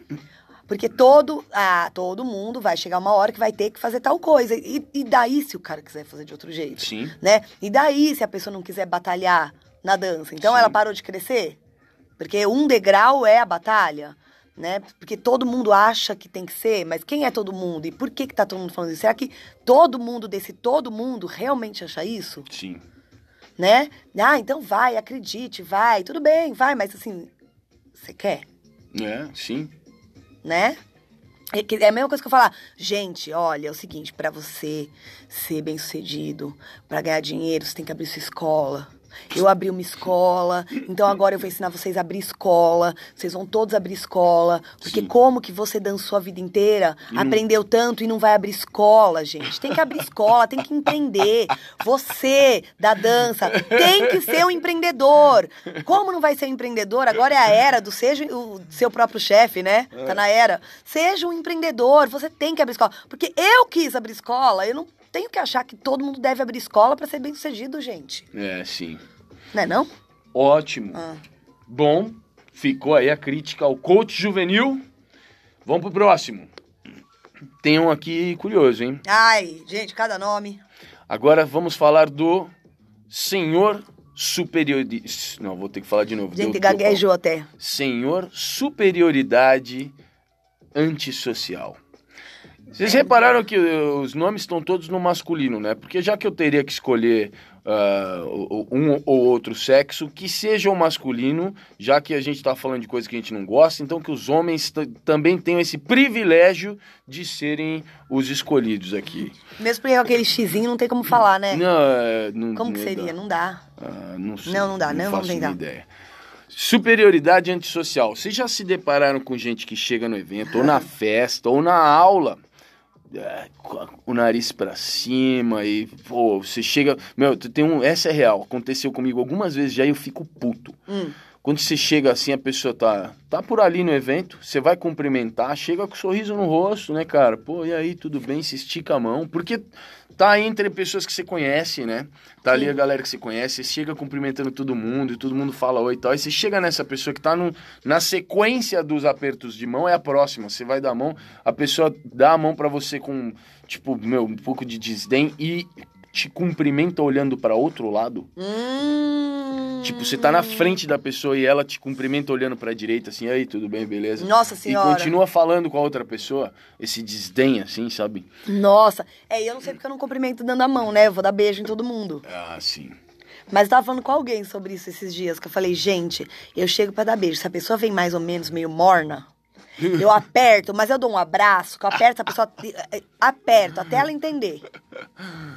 Porque todo, ah, todo mundo vai chegar uma hora que vai ter que fazer tal coisa. E, e daí se o cara quiser fazer de outro jeito? Sim. Né? E daí se a pessoa não quiser batalhar na dança? Então Sim. ela parou de crescer? Porque um degrau é a batalha, né? Porque todo mundo acha que tem que ser, mas quem é todo mundo? E por que que tá todo mundo falando isso? Será que todo mundo desse todo mundo realmente acha isso? Sim. Né? Ah, então vai, acredite, vai, tudo bem, vai, mas assim, você quer, É, sim. né? É é a mesma coisa que eu falar, gente, olha, é o seguinte, pra você ser bem sucedido, pra ganhar dinheiro, você tem que abrir sua escola. Eu abri uma escola, então agora eu vou ensinar vocês a abrir escola. Vocês vão todos abrir escola. Porque Sim. como que você dançou a vida inteira, não- aprendeu tanto e não vai abrir escola, gente? Tem que abrir escola, tem que empreender. Você, da dança, tem que ser um empreendedor. Como não vai ser um empreendedor? Agora é a era do seja o seu próprio chefe, né? Tá na era. Seja um empreendedor, você tem que abrir escola. Porque eu quis abrir escola, eu não tenho que achar que todo mundo deve abrir escola pra ser bem sucedido, gente. É, sim. Não é não? Ótimo. Ah. Bom, ficou aí a crítica ao coach juvenil. Vamos pro próximo. Tem um aqui curioso, hein? Ai, gente, cada nome. Agora vamos falar do senhor superioridade. Não, vou ter que falar de novo. Gente, Deu- gaguejou até. Senhor superioridade antissocial. Vocês repararam que uh, os nomes estão todos no masculino, né? Porque já que eu teria que escolher o- um ou outro sexo, que seja o masculino, já que a gente tá falando de coisa que a gente não gosta, então que os homens também tenham esse privilégio de serem os escolhidos aqui. Mesmo porque aquele xizinho não tem como falar, né? Não, é, não, Como que não seria? dá. Não dá. Ah, não, sei, Não, não dá, não, vamos tentar. uma ideia. Superioridade antissocial. Vocês já se depararam com gente que chega no evento, ou na festa, ou na aula, o nariz pra cima e, pô, você chega... Meu, tem um... Essa é real. Aconteceu comigo algumas vezes já e eu fico puto. Hum. Quando você chega assim, a pessoa tá, tá por ali no evento, você vai cumprimentar, chega com um sorriso no rosto, né, cara? Pô, e aí, tudo bem? Se estica a mão. Porque tá entre pessoas que você conhece, né? Tá ali a galera que você conhece, você chega cumprimentando todo mundo e todo mundo fala oi e tal. Aí você chega nessa pessoa que tá no, na sequência dos apertos de mão, é a próxima. Você vai dar a mão, a pessoa dá a mão pra você com, tipo, meu, um pouco de desdém e te cumprimenta olhando pra outro lado. Hum. Tipo, você tá na frente da pessoa e ela te cumprimenta olhando pra direita, assim, aí, tudo bem, beleza? Nossa E senhora. continua falando com a outra pessoa, esse desdém, assim, sabe? Nossa. É, e eu não sei porque eu não cumprimento dando a mão, né? Eu vou dar beijo em todo mundo. Ah, sim. Mas eu tava falando com alguém sobre isso esses dias, que eu falei, gente, eu chego pra dar beijo. Se a pessoa vem mais ou menos meio morna, eu aperto, mas eu dou um abraço, que eu aperto, a pessoa eh, aperto até ela entender.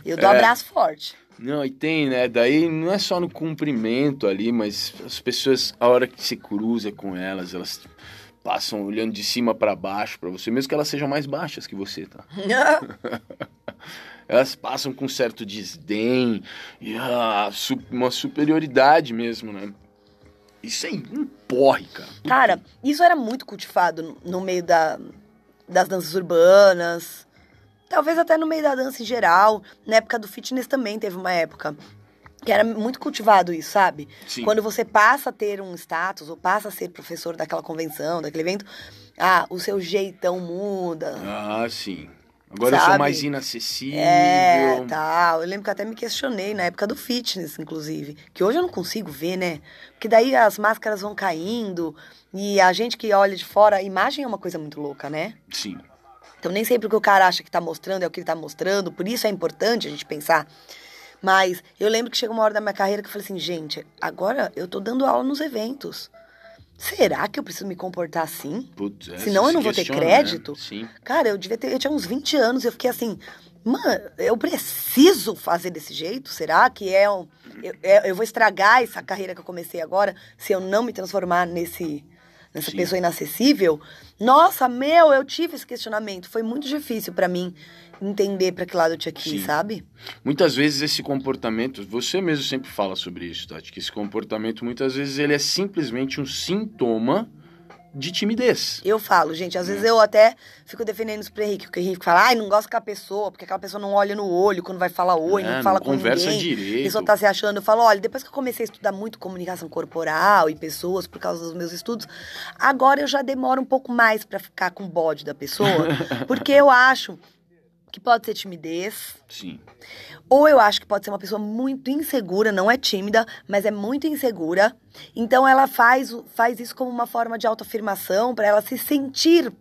Eu dou um É. abraço forte. Não, e tem, né? Daí não é só no cumprimento ali, mas as pessoas, a hora que se cruza com elas, elas passam olhando de cima pra baixo pra você, mesmo que elas sejam mais baixas que você, tá? Elas passam com certo desdém e ah, uma superioridade mesmo, né? Isso é um porre, cara. Cara, isso era muito cultivado no- meio da, das danças urbanas. Talvez até no meio da dança em geral. Na época do fitness também teve uma época. Que era muito cultivado isso, sabe? Sim. Quando você passa a ter um status, ou passa a ser professor daquela convenção, daquele evento, ah, o seu jeitão muda. Ah, sim. Agora eu sou Sabe? mais inacessível. É, tal. Eu lembro que eu até me questionei na época do fitness, inclusive. Que hoje eu não consigo ver, né? Porque daí as máscaras vão caindo e a gente que olha de fora, a imagem é uma coisa muito louca, né? Sim. Então nem sempre o que o cara acha que tá mostrando é o que ele tá mostrando, por isso é importante a gente pensar. Mas eu lembro que chegou uma hora da minha carreira que eu falei assim, gente, agora eu tô dando aula nos eventos. Será que eu preciso me comportar assim? Putz, é, Senão você eu não se vou ter questiona, crédito. Né? Cara, eu devia ter. Eu tinha uns 20 anos e eu fiquei assim, mano, eu preciso fazer desse jeito? Será que é um. Eu, é- eu vou estragar essa carreira que eu comecei agora se eu não me transformar nesse. nessa Sim. pessoa inacessível, nossa, meu, eu tive esse questionamento. Foi muito difícil pra mim entender pra que lado eu tinha que ir, sabe? Muitas vezes esse comportamento, você mesmo sempre fala sobre isso, Tati, que esse comportamento muitas vezes ele é simplesmente um sintoma de timidez. Eu falo, gente, às É. vezes eu até fico defendendo isso pro Henrique, porque o Henrique fala, ai, não gosto com a pessoa, porque aquela pessoa não olha no olho quando vai falar oi, É, não fala não com conversa ninguém. direito. A pessoa tá se achando. Eu falo, olha, depois que eu comecei a estudar muito comunicação corporal e pessoas por causa dos meus estudos, agora eu já demoro um pouco mais pra ficar com o bode da pessoa, porque eu acho que pode ser timidez, Sim. ou eu acho que pode ser uma pessoa muito insegura, não é tímida, mas é muito insegura. Então ela faz, faz isso como uma forma de autoafirmação para ela se sentir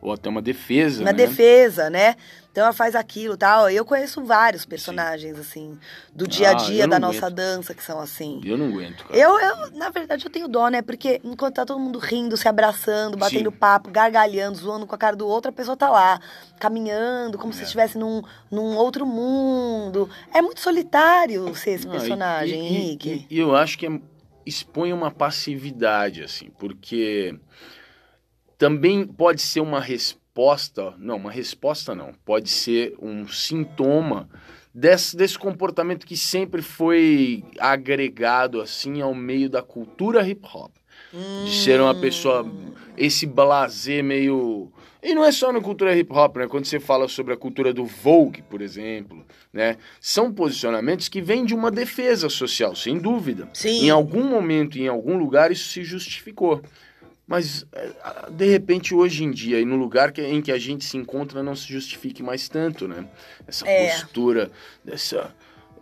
Ou até uma defesa, na né? defesa, né? Então ela faz aquilo tal. Eu conheço vários personagens, assim, do dia a Ah, dia eu da não nossa aguento. dança, que são assim. Eu não aguento, cara. Eu, eu, na verdade, eu tenho dó, né? Porque enquanto tá todo mundo rindo, se abraçando, batendo Sim. papo, gargalhando, zoando com a cara do outro, a pessoa tá lá, caminhando, como se É. estivesse num, num outro mundo. É muito solitário ser esse Ah, personagem, e- e- Henrique. E, e eu acho que é- expõe uma passividade, assim, porque também pode ser uma resposta, não, uma resposta não, pode ser um sintoma desse, desse comportamento que sempre foi agregado, assim, ao meio da cultura hip hop. De ser uma pessoa, esse blazer meio... E não é só na cultura hip hop, né? Quando você fala sobre a cultura do Vogue, por exemplo, né? São posicionamentos que vêm de uma defesa social, sem dúvida. Sim. Em algum momento, em algum lugar, isso se justificou. Mas, é, de repente, hoje em dia, e no lugar que- em que a gente se encontra, não se justifique mais tanto, né? Essa É. postura, dessa...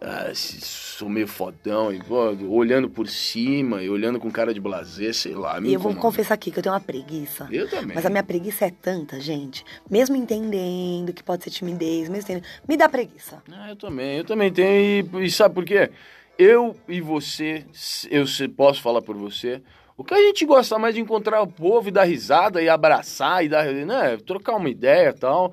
Ah, esse- sou meio fodão, e, pô, olhando por cima, e olhando com cara de blazer, sei lá. E eu vou confessar aqui que eu tenho uma preguiça. Eu também. Mas a minha preguiça é tanta, gente. Mesmo entendendo que pode ser timidez, mesmo entendendo. Me dá preguiça. Ah, eu também, eu também tenho. E, e sabe por quê? Eu e você, eu posso falar por você. O que a gente gosta mais de encontrar o povo e dar risada e abraçar e dar, né, trocar uma ideia tal.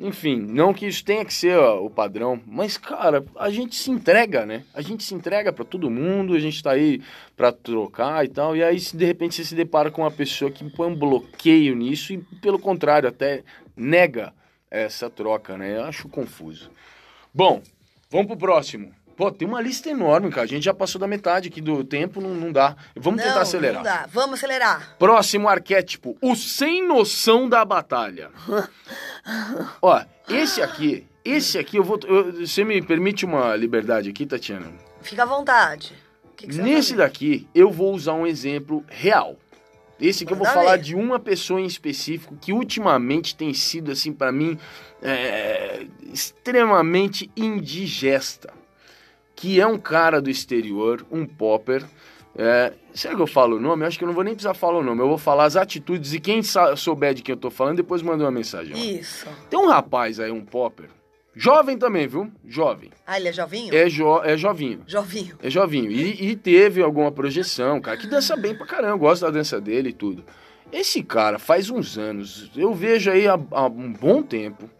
Enfim, não que isso tenha que ser ó, o padrão, mas cara, a gente se entrega, né? A gente se entrega pra todo mundo, a gente tá aí pra trocar e tal. E aí se de repente você se depara com uma pessoa que põe um bloqueio nisso e pelo contrário, até nega essa troca, né? Eu acho confuso. Bom, vamos pro próximo. Pô, tem uma lista enorme, cara. A gente já passou da metade aqui do tempo, não, não dá. Vamos não, tentar acelerar. Não dá. Vamos acelerar. Próximo arquétipo, o sem noção da batalha. Ó, esse aqui, esse aqui, eu vou. eu- você me permite uma liberdade aqui, Tatiana? Fica à vontade. Que que Nesse daqui, eu vou usar um exemplo real. Esse aqui eu vou Manda falar ver. de uma pessoa em específico que ultimamente tem sido, assim, pra mim, é, extremamente indigesta. Que é um cara do exterior, um popper. É, será que eu falo o nome? Eu acho que eu não vou nem precisar falar o nome. Eu vou falar as atitudes e quem souber de quem eu tô falando, depois manda uma mensagem. lá. Isso. Tem um rapaz aí, um popper. Jovem também, viu? Jovem. Ah, ele é jovinho? É, jo é jovinho. Jovinho. É jovinho. E, e teve alguma projeção, cara, que dança bem pra caramba. Eu gosto da dança dele e tudo. Esse cara, faz uns anos, eu vejo aí há, há um bom tempo,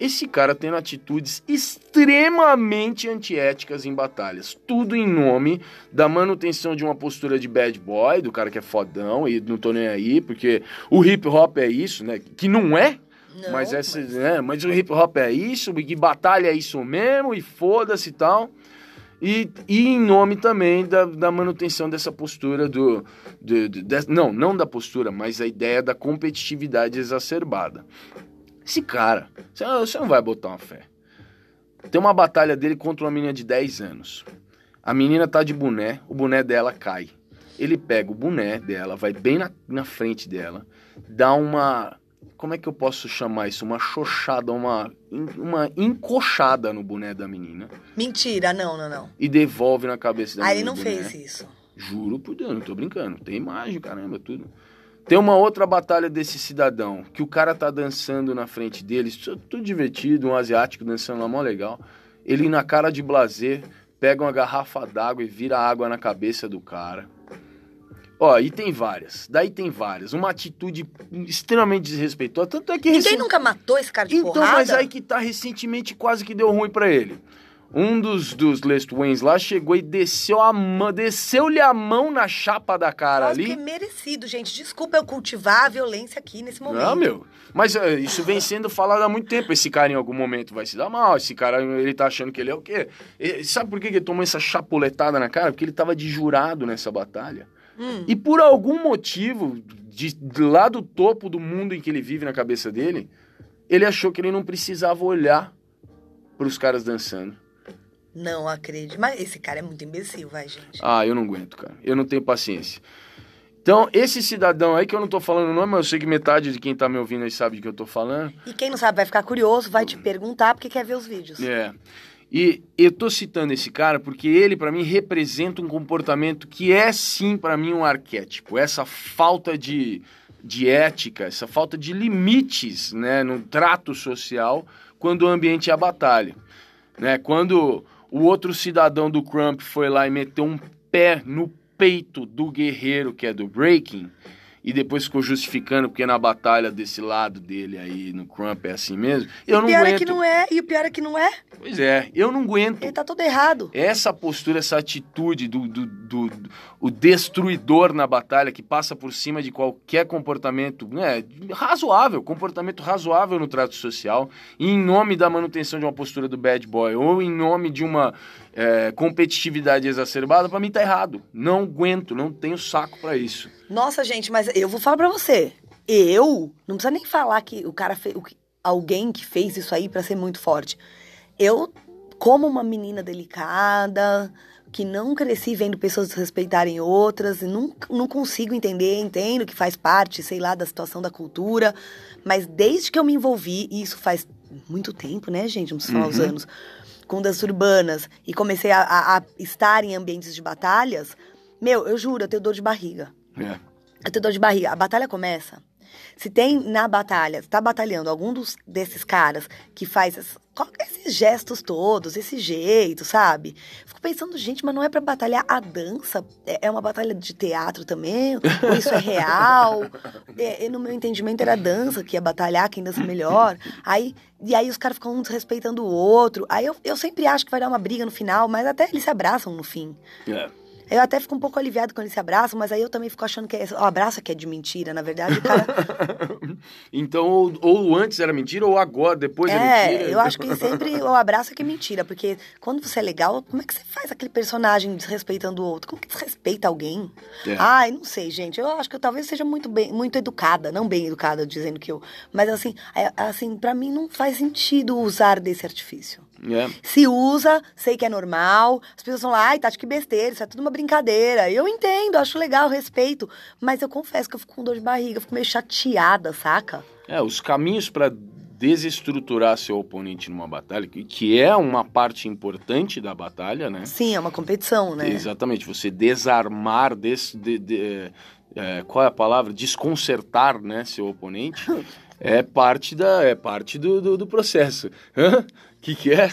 esse cara tendo atitudes extremamente antiéticas em batalhas. Tudo em nome da manutenção de uma postura de bad boy, do cara que é fodão e não tô nem aí, porque o hip hop é isso, né? Que não é, Não, mas, essa, Né? mas o hip hop é isso, e batalha é isso mesmo, e foda-se e tal. E, e em nome também da, da manutenção dessa postura do. do- do- des- não, não da postura, mas a ideia da competitividade exacerbada. Esse cara, você, não vai botar uma fé. Tem uma batalha dele contra uma menina de 10 anos. A menina tá de boné, o boné dela cai. Ele pega o boné dela, vai bem na, na frente dela, dá uma. Como é que eu posso chamar isso? Uma xoxada, uma, uma encoxada no boné da menina Mentira, não, não, não. e devolve na cabeça da Ah, ele menina não fez isso. Juro por Deus, não tô brincando. Tem imagem, caramba, tudo. Tem uma outra batalha desse cidadão, que o cara tá dançando na frente dele, é tudo divertido, um asiático dançando lá, mó legal. Ele na cara de blazer, pega uma garrafa d'água e vira água na cabeça do cara. Ó, e tem várias. Daí tem várias. Uma atitude extremamente desrespeitosa. Tanto é que Ninguém nunca matou esse cara de então, porrada? mas aí que tá recentemente quase que deu ruim pra ele. Um dos, dos Last Waynes lá chegou e desceu a mão, desceu-lhe a mão na chapa da cara Nossa, ali. que merecido, gente. Desculpa eu cultivar a violência aqui nesse momento. Não, meu. Mas é, isso vem sendo falado há muito tempo. Esse cara em algum momento vai se dar mal. Esse cara, ele tá achando que ele é o quê? E, sabe por que ele tomou essa chapuletada na cara? Porque ele tava de jurado nessa batalha. Hum. E por algum motivo, de, de lá do topo do mundo em que ele vive na cabeça dele, ele achou que ele não precisava olhar pros caras dançando. Não acredito. Mas esse cara é muito imbecil, vai, gente. Ah, eu não aguento, cara. Eu não tenho paciência. Então, esse cidadão aí, que eu não tô falando o nome, mas eu sei que metade de quem tá me ouvindo aí sabe de que eu tô falando. E quem não sabe vai ficar curioso, vai te perguntar porque quer ver os vídeos. É. E eu tô citando esse cara porque ele, pra mim, representa um comportamento que é, sim, pra mim, um arquétipo. Essa falta de, de ética, essa falta de limites, né, no trato social quando o ambiente é a batalha. Né? Quando o outro cidadão do Crump foi lá e meteu um pé no peito do guerreiro que é do Breaking e depois ficou justificando porque na batalha desse lado dele aí no Crump é assim mesmo. Eu o não pior aguento. é que não é, e o pior é que não é. Pois é, eu não aguento. Ele tá todo errado. Essa postura, essa atitude do, do, do, do- o destruidor na batalha que passa por cima de qualquer comportamento né, razoável, comportamento razoável no trato social, e em nome da manutenção de uma postura do bad boy ou em nome de uma é, competitividade exacerbada, pra mim tá errado. Não aguento, não tenho saco pra isso. Nossa, gente, mas eu vou falar pra você. Eu, não precisa nem falar que o cara fez, alguém que fez isso aí pra ser muito forte. Eu, como uma menina delicada, que não cresci vendo pessoas desrespeitarem outras, e não, não consigo entender, entendo que faz parte, sei lá, da situação da cultura, mas desde que eu me envolvi, e isso faz muito tempo, né, gente? Precisa falar os Uhum. anos, com danças urbanas, e comecei a- a- a estar em ambientes de batalhas, meu, eu juro, eu tenho dor de barriga. É. Eu tenho dor de barriga. A batalha começa. Se tem na batalha, tá batalhando algum dos, desses caras que faz es- qual- esses gestos todos, esse jeito, sabe? Fico pensando, gente, mas não é pra batalhar a dança? É é uma batalha de teatro também? Ou isso é real? É, e no meu entendimento era a dança que ia batalhar, quem dança melhor. Aí, e aí os caras ficam um desrespeitando o outro. Aí eu, eu sempre acho que vai dar uma briga no final, mas até eles se abraçam no fim. É. Eu até fico um pouco aliviado quando eles se abraçam, mas aí eu também fico achando que é, o abraço é que é de mentira. Na verdade, o cara. então, ou, ou antes era mentira, ou agora, depois é, é, mentira. eu acho que sempre o abraço é que é mentira. Porque quando você é legal, como é que você faz aquele personagem desrespeitando o outro? Como que desrespeita alguém? É. Ai, não sei, gente. Eu acho que eu talvez seja muito bem, muito educada, não bem educada dizendo que eu. Mas assim, é, assim, para mim não faz sentido usar desse artifício. É. Se usa, sei que é normal. As pessoas vão lá, ai, Tati, que besteira, isso é tudo uma brincadeira. Eu entendo, acho legal, respeito. Mas eu confesso que eu fico com dor de barriga, fico meio chateada, saca? É, os caminhos para desestruturar seu oponente numa batalha, que, que é uma parte importante da batalha, né? Sim, é uma competição, né? Exatamente, você desarmar, des, de, de- é, qual é a palavra? Desconcertar, né, seu oponente, é parte da, é parte do, do, do processo. Que que é?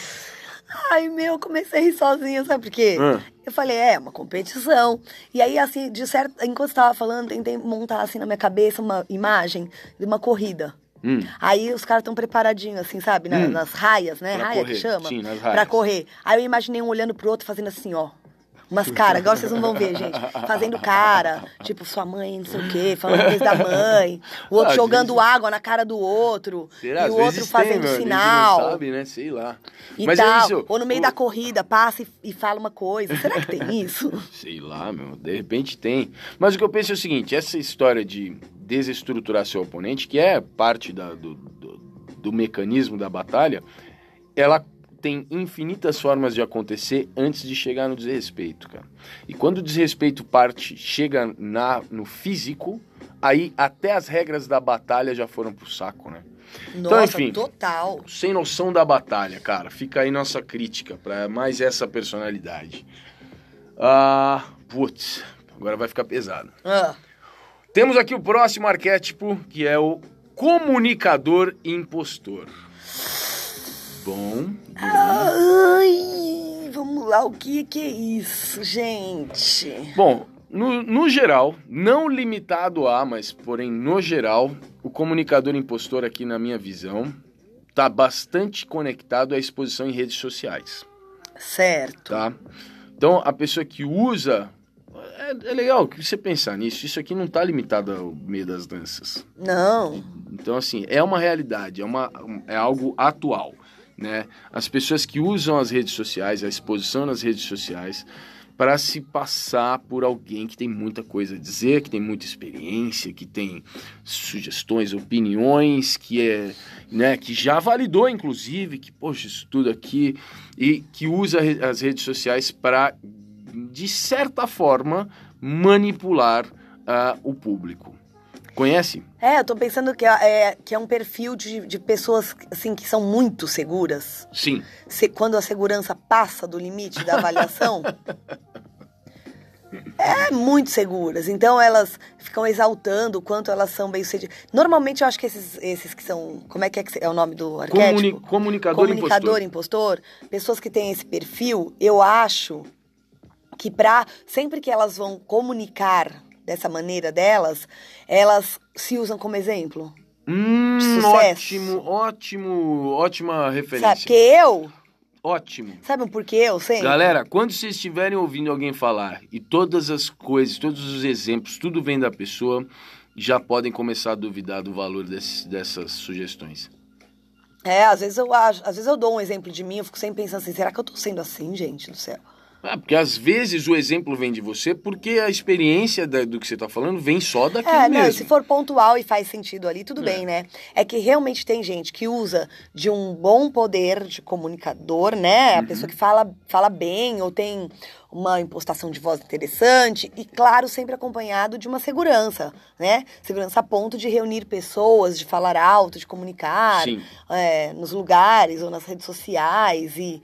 Ai, meu, eu comecei a rir sozinha, sabe por quê? Eu falei, é, uma competição. E aí, assim, de certo, enquanto você tava falando, tentei montar, assim, na minha cabeça uma imagem de uma corrida. Hum. Aí os caras estão preparadinhos, assim, sabe? Na- Hum. Nas raias, né? Pra Raia correr, que chama? sim, nas Pra raias. correr. Aí eu imaginei um olhando pro outro fazendo assim, ó. Umas caras, agora vocês não vão ver, gente. Fazendo cara, tipo, sua mãe, não sei o quê, falando coisa da mãe. O outro Às jogando vezes- água na cara do outro. Será? E o outro fazendo tem, sinal. Não sabe, né? Sei lá. E Mas tal. é isso. Ou no meio o- da corrida, passa e, e fala uma coisa. Será que tem isso? Sei lá, meu, de repente tem. Mas o que eu penso é o seguinte: essa história de desestruturar seu oponente, que é parte da- do, do, do mecanismo da batalha, ela tem infinitas formas de acontecer antes de chegar no desrespeito, cara. E quando o desrespeito parte, chega na, no físico, aí até as regras da batalha já foram pro saco, né? Nossa, enfim. total. Sem noção da batalha, cara. Fica aí nossa crítica pra mais essa personalidade. Ah, putz, agora vai ficar pesado. Ah, Temos aqui o próximo arquétipo, que é o comunicador impostor. Bom, Ai, vamos lá, o que que é isso, gente? Bom, no, no geral, não limitado a, mas porém no geral, o comunicador impostor aqui na minha visão está bastante conectado à exposição em redes sociais. Certo. tá? Então, a pessoa que usa. É, é legal que você pensar nisso. Isso aqui não está limitado ao meio das danças. Não. Então, assim, é uma realidade, é, uma, é algo atual. Né? As pessoas que usam as redes sociais, a exposição nas redes sociais, para se passar por alguém que tem muita coisa a dizer, que tem muita experiência, que tem sugestões, opiniões, que é, né, que já validou inclusive, que poxa, isso tudo aqui e que usa as redes sociais para de certa forma manipular uh, o público. Conhece? É, eu tô pensando que é, que é um perfil de, de pessoas assim, que são muito seguras. Sim. Se, quando a segurança passa do limite da avaliação. é muito seguras. Então elas ficam exaltando o quanto elas são bem sucedidas. Normalmente eu acho que esses, esses que são. Como é que é, que é o nome do arquétipo? Comuni comunicador, comunicador impostor. impostor. Pessoas que têm esse perfil, eu acho que pra. Sempre que elas vão comunicar dessa maneira delas, elas se usam como exemplo. Hum, ótimo, ótimo, ótima referência. Sabe, porque eu... Ótimo. Sabe o porquê eu sei? Galera, quando vocês estiverem ouvindo alguém falar e todas as coisas, todos os exemplos, tudo vem da pessoa, já podem começar a duvidar do valor desse, dessas sugestões. É, às vezes eu acho, às vezes eu dou um exemplo de mim, eu fico sempre pensando assim, será que eu tô sendo assim, gente do céu? Ah, porque às vezes o exemplo vem de você porque a experiência da, do que você está falando vem só daquilo é, mesmo. Não, se for pontual e faz sentido ali, tudo é. bem, né? É que realmente tem gente que usa de um bom poder de comunicador, né? A uhum. pessoa que fala, fala bem ou tem uma impostação de voz interessante e, claro, sempre acompanhado de uma segurança, né? Segurança a ponto de reunir pessoas, de falar alto, de comunicar é, nos lugares ou nas redes sociais e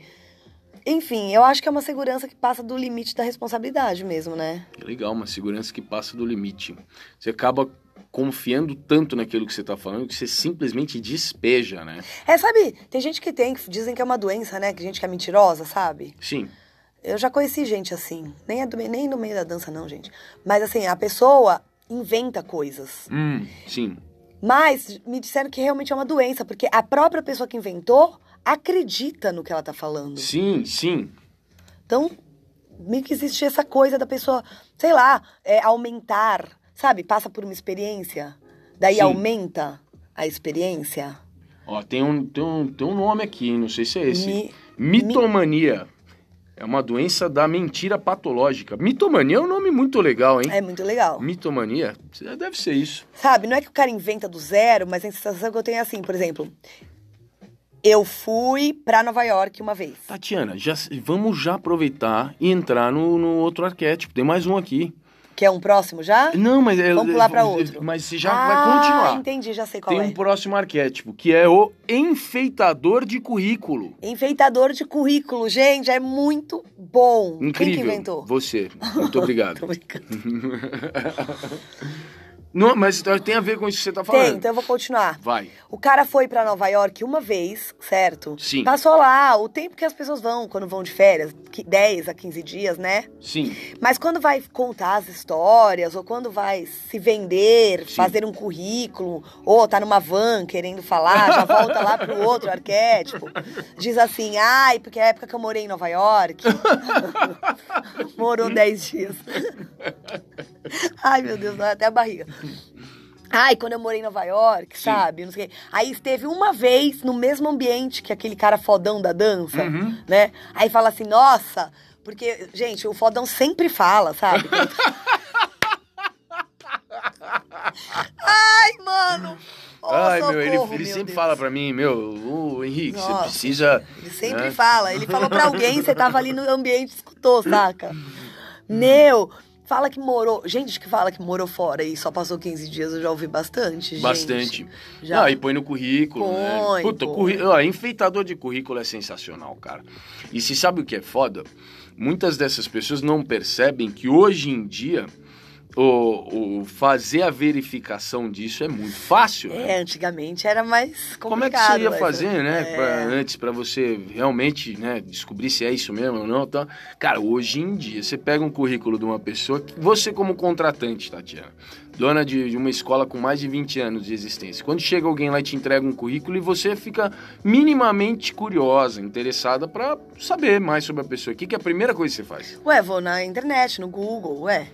enfim, eu acho que é uma segurança que passa do limite da responsabilidade mesmo, né? É legal, uma segurança que passa do limite. Você acaba confiando tanto naquilo que você está falando que você simplesmente despeja, né? É, sabe, tem gente que tem, que dizem que é uma doença, né? Que gente que é mentirosa, sabe? Sim. Eu já conheci gente assim. Nem, é do, nem no meio da dança, não, gente. Mas assim, a pessoa inventa coisas. Hum, sim. Mas me disseram que realmente é uma doença, porque a própria pessoa que inventou acredita no que ela tá falando. Sim, sim. Então, meio que existe essa coisa da pessoa, sei lá, é, aumentar, sabe? Passa por uma experiência, daí sim. aumenta a experiência. Ó, tem um, tem, um, tem um nome aqui, não sei se é esse. Mi, Mitomania. Mi... É uma doença da mentira patológica. Mitomania é um nome muito legal, hein? É muito legal. Mitomania, deve ser isso. Sabe, não é que o cara inventa do zero, mas a sensação que eu tenho é assim, por exemplo, eu fui para Nova York uma vez. Tatiana, já, vamos já aproveitar e entrar no, no outro arquétipo. Tem mais um aqui. Que é um próximo já? Não, mas é. Vamos pular para outro. Mas já ah, vai continuar. entendi, já sei qual Tem é. um próximo arquétipo, que é o enfeitador de currículo. Enfeitador de currículo, gente, é muito bom. Incrível. Quem que inventou? Você. Muito obrigado. Tô brincando. Não, mas tem a ver com isso que você tá falando. Tem, então eu vou continuar. Vai. O cara foi para Nova York uma vez, certo? Sim. Passou lá o tempo que as pessoas vão quando vão de férias, 10 a 15 dias, né? Sim. Mas quando vai contar as histórias, ou quando vai se vender, Sim. fazer um currículo, ou tá numa van querendo falar, já volta lá pro outro arquétipo. Diz assim, ai, porque é a época que eu morei em Nova York. Morou 10 dias. ai, meu Deus, até a barriga. Ai, quando eu morei em Nova York, Sim. sabe? Não sei. Aí esteve uma vez no mesmo ambiente que aquele cara fodão da dança, Uhum. né? Aí fala assim, nossa, porque, gente, o fodão sempre fala, sabe? Ai, mano! Oh, Ai, meu, ele, socorro, ele meu sempre Deus. fala pra mim, meu, o Henrique, Nossa, você precisa. Ele sempre né? fala. Ele falou pra alguém, você tava ali no ambiente, escutou, saca? Meu, fala que morou. Gente que fala que morou fora e só passou 15 dias, eu já ouvi bastante, gente. Bastante. Já. Ah, e põe no currículo, né? Põe, Puta, põe. curri... ó, enfeitador de currículo é sensacional, cara. E se sabe o que é foda? Muitas dessas pessoas não percebem que hoje em dia o, o fazer a verificação disso é muito fácil. né? É, antigamente era mais complicado. Como é que você ia fazer, né? É. pra- antes pra você realmente, né, descobrir se é isso mesmo ou não? Tá? Cara, hoje em dia você pega um currículo de uma pessoa que você como contratante, Tatiana, dona de, de uma escola com mais de 20 anos de existência. Quando chega alguém lá e te entrega um currículo e você fica minimamente curiosa, interessada pra saber mais sobre a pessoa, o que, que é a primeira coisa que você faz? Ué, vou na internet, no Google, ué.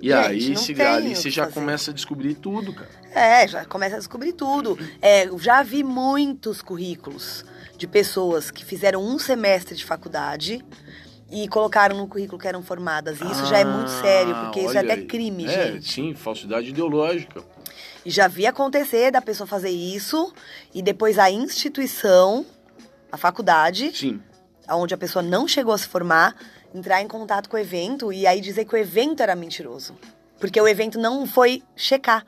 E Gente, aí, se, ali você já fazer. começa a descobrir tudo, cara. É, já começa a descobrir tudo. É, já vi muitos currículos de pessoas que fizeram um semestre de faculdade e colocaram no currículo que eram formadas. E isso já é muito sério, porque isso é Ah, até aí. crime, é, gente. Sim, falsidade ideológica. E já vi acontecer da pessoa fazer isso e depois a instituição, a faculdade, Sim. onde a pessoa não chegou a se formar, entrar em contato com o evento e aí dizer que o evento era mentiroso. Porque o evento não foi checar.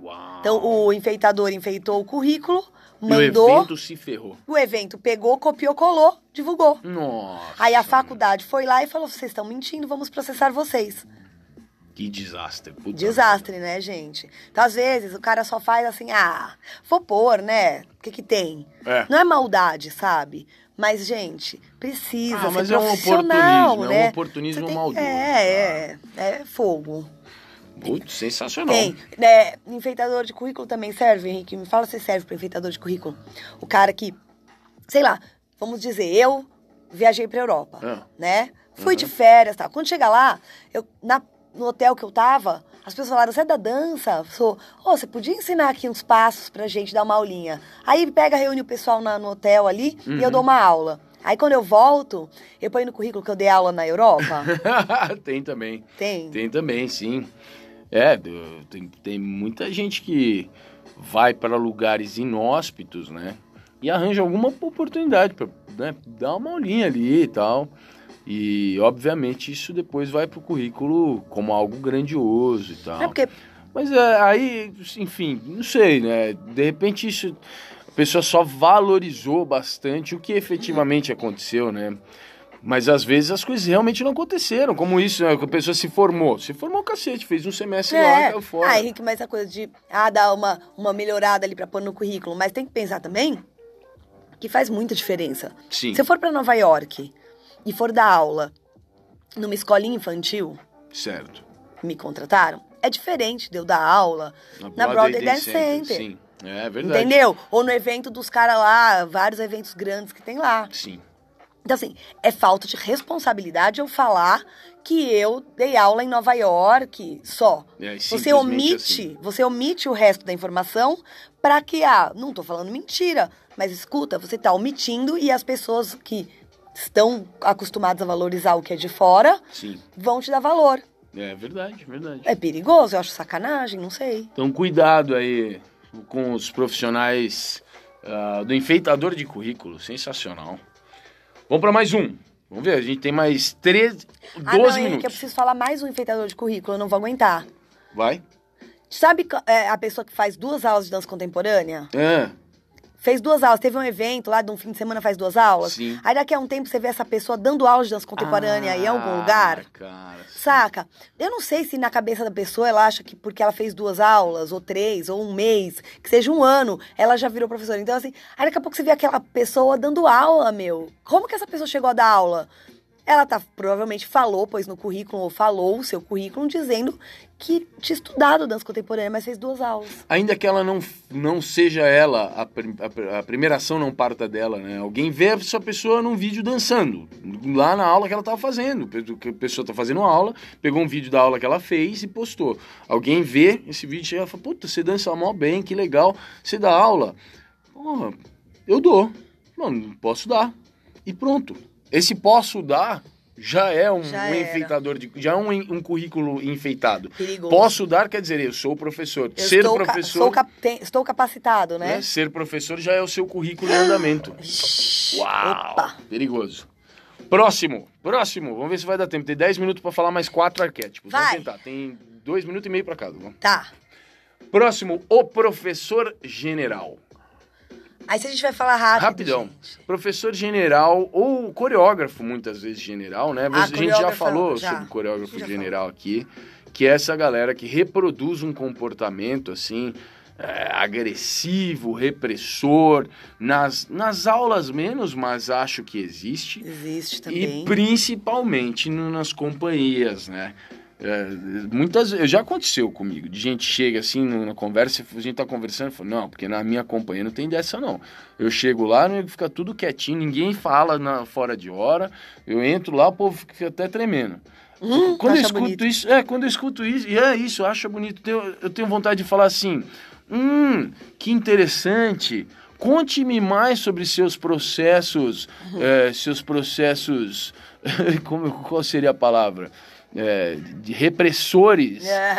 Uau. Então o enfeitador enfeitou o currículo, E o mandou, evento se ferrou. o evento pegou, copiou, colou, divulgou. Nossa. Aí a faculdade foi lá e falou: vocês estão mentindo, vamos processar vocês. Que desastre. Puta Desastre, né, gente? Então, às vezes, o cara só faz assim, ah, vou pôr, né? O que que tem? É. Não é maldade, sabe? Mas, gente, precisa Ah, ser mas é um profissional, oportunismo, é um né? oportunismo maldoso. É, é, é fogo. Putz, sensacional. Tem. Né, enfeitador de currículo também serve, Henrique? Me fala se serve para enfeitador de currículo. O cara que, sei lá, vamos dizer, eu viajei pra Europa, Ah. né? Fui de férias, tal. Quando chega lá, eu, na, no hotel que eu tava, as pessoas falaram, você é da dança? Sou. Ô, você podia ensinar aqui uns passos pra gente dar uma aulinha. Aí pega, reúne o pessoal na- no hotel ali e eu dou uma aula. Aí quando eu volto, eu ponho no currículo que eu dei aula na Europa. tem também. Tem. Tem também, sim. É, tem, tem muita gente que vai para lugares inóspitos, né? E arranja alguma oportunidade para né, dar uma aulinha ali e tal. E, obviamente, isso depois vai pro currículo como algo grandioso e tal. É porque Mas é, aí, enfim, não sei, né? De repente isso. A pessoa só valorizou bastante o que efetivamente aconteceu, né? Mas às vezes as coisas realmente não aconteceram, como isso, né? A pessoa se formou. Se formou cacete, fez um semestre lá, É. caiu fora. Ah, Henrique, mas essa coisa de ah, dar uma, uma melhorada ali pra pôr no currículo. Mas tem que pensar também que faz muita diferença. Sim. Se eu for pra Nova York e for dar aula numa escolinha infantil, Certo. me contrataram, é diferente de eu dar aula na Broadway Dance Center. Sim, é verdade. Entendeu? Ou no evento dos caras lá, vários eventos grandes que tem lá. Sim. Então, assim, é falta de responsabilidade eu falar que eu dei aula em Nova York só. É, Você omite, assim. você omite o resto da informação para que, ah, não tô falando mentira, mas escuta, você tá omitindo e as pessoas que estão acostumadas a valorizar o que é de fora Sim. vão te dar valor. É verdade, verdade. É perigoso, eu acho sacanagem, não sei. Então, cuidado aí com os profissionais ah, do enfeitador de currículo. Sensacional. Vamos para mais um. Vamos ver, a gente tem mais 13, 12 ah, não, Henrique, minutos. eu preciso falar mais um enfeitador de currículo, eu não vou aguentar. Vai? Sabe é, a pessoa que faz duas aulas de dança contemporânea? Ah, Fez duas aulas, teve um evento lá de um fim de semana, faz duas aulas. Sim. Aí daqui a um tempo você vê essa pessoa dando aula de dança contemporânea em algum Ah, lugar. Cara, Saca? Eu não sei se na cabeça da pessoa ela acha que porque ela fez duas aulas, ou três, ou um mês, que seja um ano, ela já virou professora. Então, assim, aí daqui a pouco você vê aquela pessoa dando aula, meu. Como que essa pessoa chegou a dar aula? Ela tá, provavelmente falou, pois no currículo, ou falou o seu currículo, dizendo que tinha estudado dança contemporânea, mas fez duas aulas. Ainda que ela não, não seja ela, a, a a primeira ação não parta dela, né? Alguém vê essa pessoa num vídeo dançando, lá na aula que ela estava fazendo. A pessoa está fazendo aula, pegou um vídeo da aula que ela fez e postou. Alguém vê esse vídeo e chega e fala, puta, você dança mó bem, que legal, você dá aula. Porra, eu dou. Mano, posso dar. E pronto. Esse posso dar já é um, Já um enfeitador, de, já é um, um currículo enfeitado. Perigoso. Posso dar quer dizer, eu sou professor. Eu Ser estou, ca- professor, cap- tem- estou capacitado, né? né? Ser professor já é o seu currículo em andamento. Uau! Opa! Perigoso. Próximo, próximo. Vamos ver se vai dar tempo. Tem 10 minutos para falar mais quatro arquétipos. Vamos Vai. tentar. Tem dois minutos e meio para cada. Vamos. Tá. Próximo, o professor general. Aí se a gente vai falar rápido. Rapidão. gente. Professor general ou coreógrafo, muitas vezes general, né? Ah, a gente já falou já. sobre coreógrafo general aqui, que é essa galera que reproduz um comportamento assim é, agressivo, repressor, nas, nas aulas menos, mas acho que existe. Existe também. E principalmente no, nas companhias, né? É, muitas já aconteceu comigo de gente chega assim na conversa a gente tá conversando fala, não porque na minha companhia não tem dessa não eu chego lá fica tudo quietinho ninguém fala na, fora de hora eu entro lá o povo fica até tremendo Hum, quando eu escuto bonito. isso é quando eu escuto isso e é isso eu acho bonito Tenho- eu tenho vontade de falar assim hum que interessante conte-me mais sobre seus processos Uhum. é, seus processos como qual seria a palavra é, de repressores É.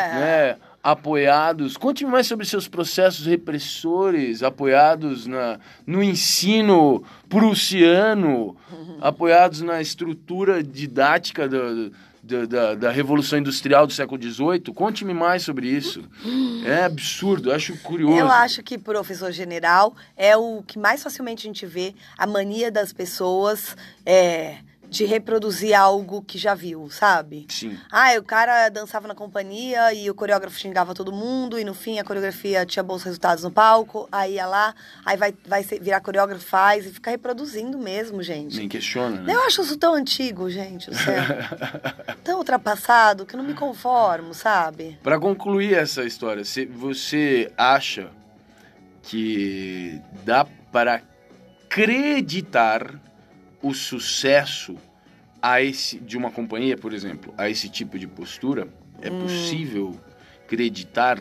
né, apoiados. Conte-me mais sobre seus processos repressores, apoiados na, no ensino prussiano, apoiados na estrutura didática do- do- da, da Revolução Industrial do século XVIII. Conte-me mais sobre isso. É absurdo, acho curioso. Eu acho que professor general é o que mais facilmente a gente vê a mania das pessoas é, de reproduzir algo que já viu, sabe? Sim. Ah, o cara dançava na companhia e o coreógrafo xingava todo mundo e no fim a coreografia tinha bons resultados no palco, aí ia lá, aí vai, vai virar coreógrafo, faz e fica reproduzindo mesmo, gente. Nem questiona, né? Eu acho isso tão antigo, gente, tão ultrapassado que eu não me conformo, sabe? Para concluir essa história, se- você acha que dá para acreditar o sucesso a esse de uma companhia, por exemplo, a esse tipo de postura? É Hum. possível acreditar?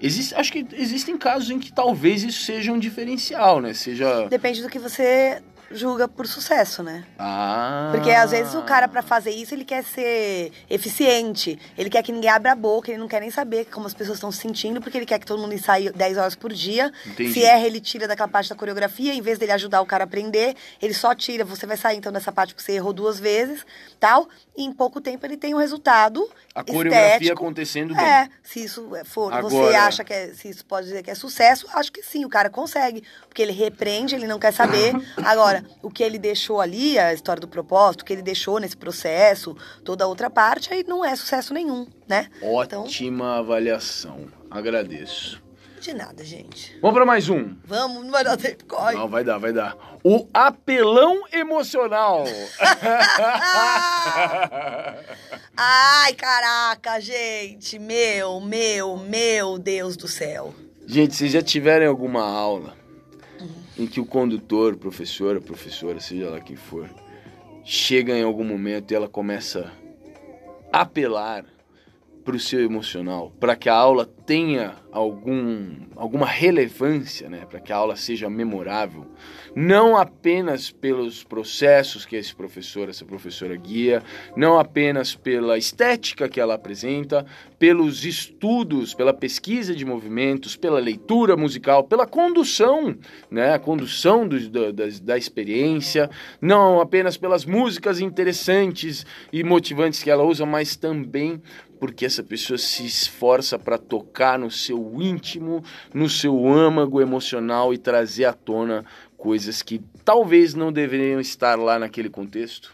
Existe, acho que existem casos em que talvez isso seja um diferencial, né? Seja Depende do que você julga por sucesso, né? ah, Porque às vezes o cara, pra fazer isso, ele quer ser eficiente. Ele quer que ninguém abra a boca, ele não quer nem saber como as pessoas estão se sentindo, porque ele quer que todo mundo ensaie 10 horas por dia. Entendi. Se erra, ele tira daquela parte da coreografia, em vez dele ajudar o cara a aprender, ele só tira, você vai sair então dessa parte que você errou duas vezes, tal. E em pouco tempo ele tem um resultado a coreografia estético. acontecendo bem. É, se isso for, você Agora- acha que é, se isso pode dizer que é sucesso, acho que sim, o cara consegue, porque ele repreende, ele não quer saber. Agora, o que ele deixou ali, a história do propósito, o que ele deixou nesse processo, toda a outra parte, aí não é sucesso nenhum, né? Então, Ótima avaliação. Agradeço. de nada, gente. Vamos para mais um. Vamos, não vai dar tempo, corre. Não, vai dar, vai dar. O apelão emocional. Ai, caraca, gente, meu, meu, meu Deus do céu. Gente, vocês já tiveram alguma aula em que o condutor, professora, professora, seja lá quem for, chega em algum momento e ela começa a apelar para o seu emocional, para que a aula tenha algum, alguma relevância, né? para que a aula seja memorável, não apenas pelos processos que esse professor, essa professora guia, não apenas pela estética que ela apresenta, pelos estudos, pela pesquisa de movimentos, pela leitura musical, pela condução, né? a condução do, da, da, da experiência, não apenas pelas músicas interessantes e motivantes que ela usa, mas também porque essa pessoa se esforça para tocar no seu íntimo, no seu âmago emocional e trazer à tona coisas que talvez não deveriam estar lá naquele contexto.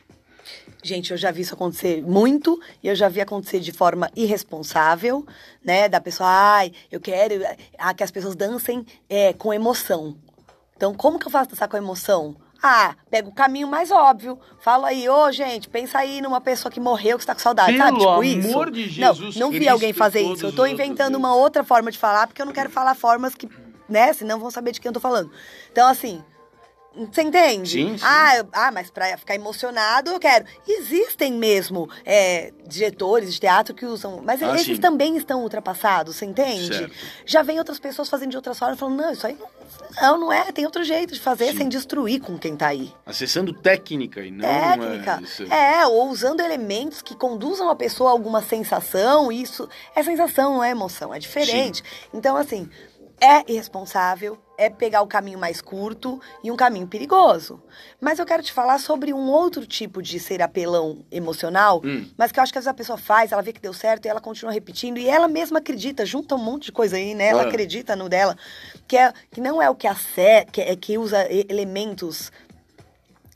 Gente, eu já vi isso acontecer muito e eu já vi acontecer de forma irresponsável, né? Da pessoa, ai, eu quero ah, que as pessoas dancem é, com emoção. Então, como que eu faço dançar com emoção? Ah, pega o caminho mais óbvio. Fala aí, ô gente, pensa aí numa pessoa que morreu, que está com saudade, Pelo sabe? Tipo amor isso. de Jesus não, não vi Cristo alguém fazer isso. Eu outros inventando uma outra forma de falar, porque eu não quero falar formas que, né, senão vão saber de quem eu tô falando. Então, assim, você entende? Sim, sim. Ah, eu- ah, mas pra ficar emocionado eu quero. Existem mesmo é, diretores de teatro que usam. Mas Ah, esses sim. também estão ultrapassados, você entende? Certo. Já vem outras pessoas fazendo de outras formas falando, não, isso aí não, não, não é, tem outro jeito de fazer Sim. sem destruir com quem tá aí. Acessando técnica e não Técnica. é. É, ou usando elementos que conduzam a pessoa a alguma sensação, isso é sensação, não é emoção, é diferente. Então, assim, é irresponsável, é pegar o caminho mais curto e um caminho perigoso. Mas eu quero te falar sobre um outro tipo de ser apelão emocional, Hum. mas que eu acho que às vezes a pessoa faz, ela vê que deu certo e ela continua repetindo, e ela mesma acredita, junta um monte de coisa aí, né? Ela Ah. acredita no dela, que, é, que não é o que a sé, que, é, que usa elementos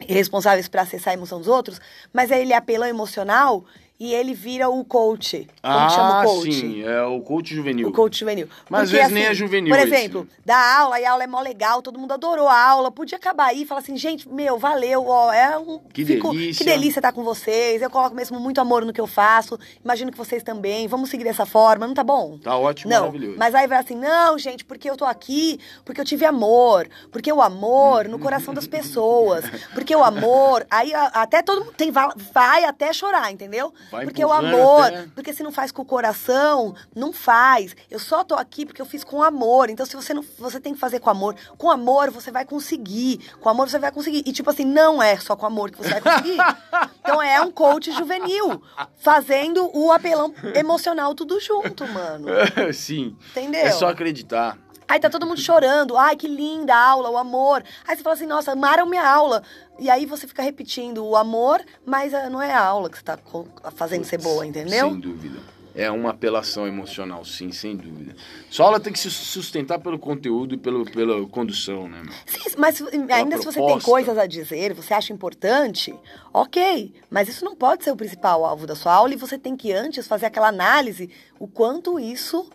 responsáveis para acessar a emoção dos outros, mas aí ele é apelão emocional e ele vira o coach. Como ah, chama o coach? sim, é o coach juvenil. O coach juvenil. Mas às Porque, vezes nem é juvenil Por esse. exemplo, dá aula e a aula é mó legal, todo mundo adorou a aula. Podia acabar aí e falar assim, gente, meu, valeu, ó, é um. Que fico- delícia. Que delícia estar com vocês. Eu coloco mesmo muito amor no que eu faço. Imagino que vocês também. Vamos seguir dessa forma, não tá bom? Tá ótimo, Não, maravilhoso. mas aí vai assim, não, gente, porque eu tô aqui, porque eu tive amor, porque o amor no coração das pessoas, porque o amor, aí até todo mundo tem, vai até chorar, entendeu? Vai porque o amor, até- porque se não faz com o coração, não faz. Eu só tô aqui porque eu fiz com amor. Então se você não, você tem que fazer com amor. Com amor você vai conseguir. Com amor você vai conseguir. E tipo assim, não é só com amor que você vai conseguir. então é um coach juvenil fazendo o apelão emocional tudo junto, mano. sim. Entendeu? É só acreditar. Aí tá todo mundo chorando. Ai, que linda a aula, o amor. Aí você fala assim, nossa, amaram minha aula. E aí você fica repetindo o amor, mas ah, não é a aula que você tá co- fazendo ser boa, entendeu? Sem dúvida. É uma apelação emocional, sim, sem dúvida. Só ela tem que se sustentar pelo conteúdo e pelo, pela condução, né? Sim, mas ainda se você tem proposta. coisas a dizer, você acha importante, ok. Mas isso não pode ser o principal alvo da sua aula e você tem que antes fazer aquela análise o quanto isso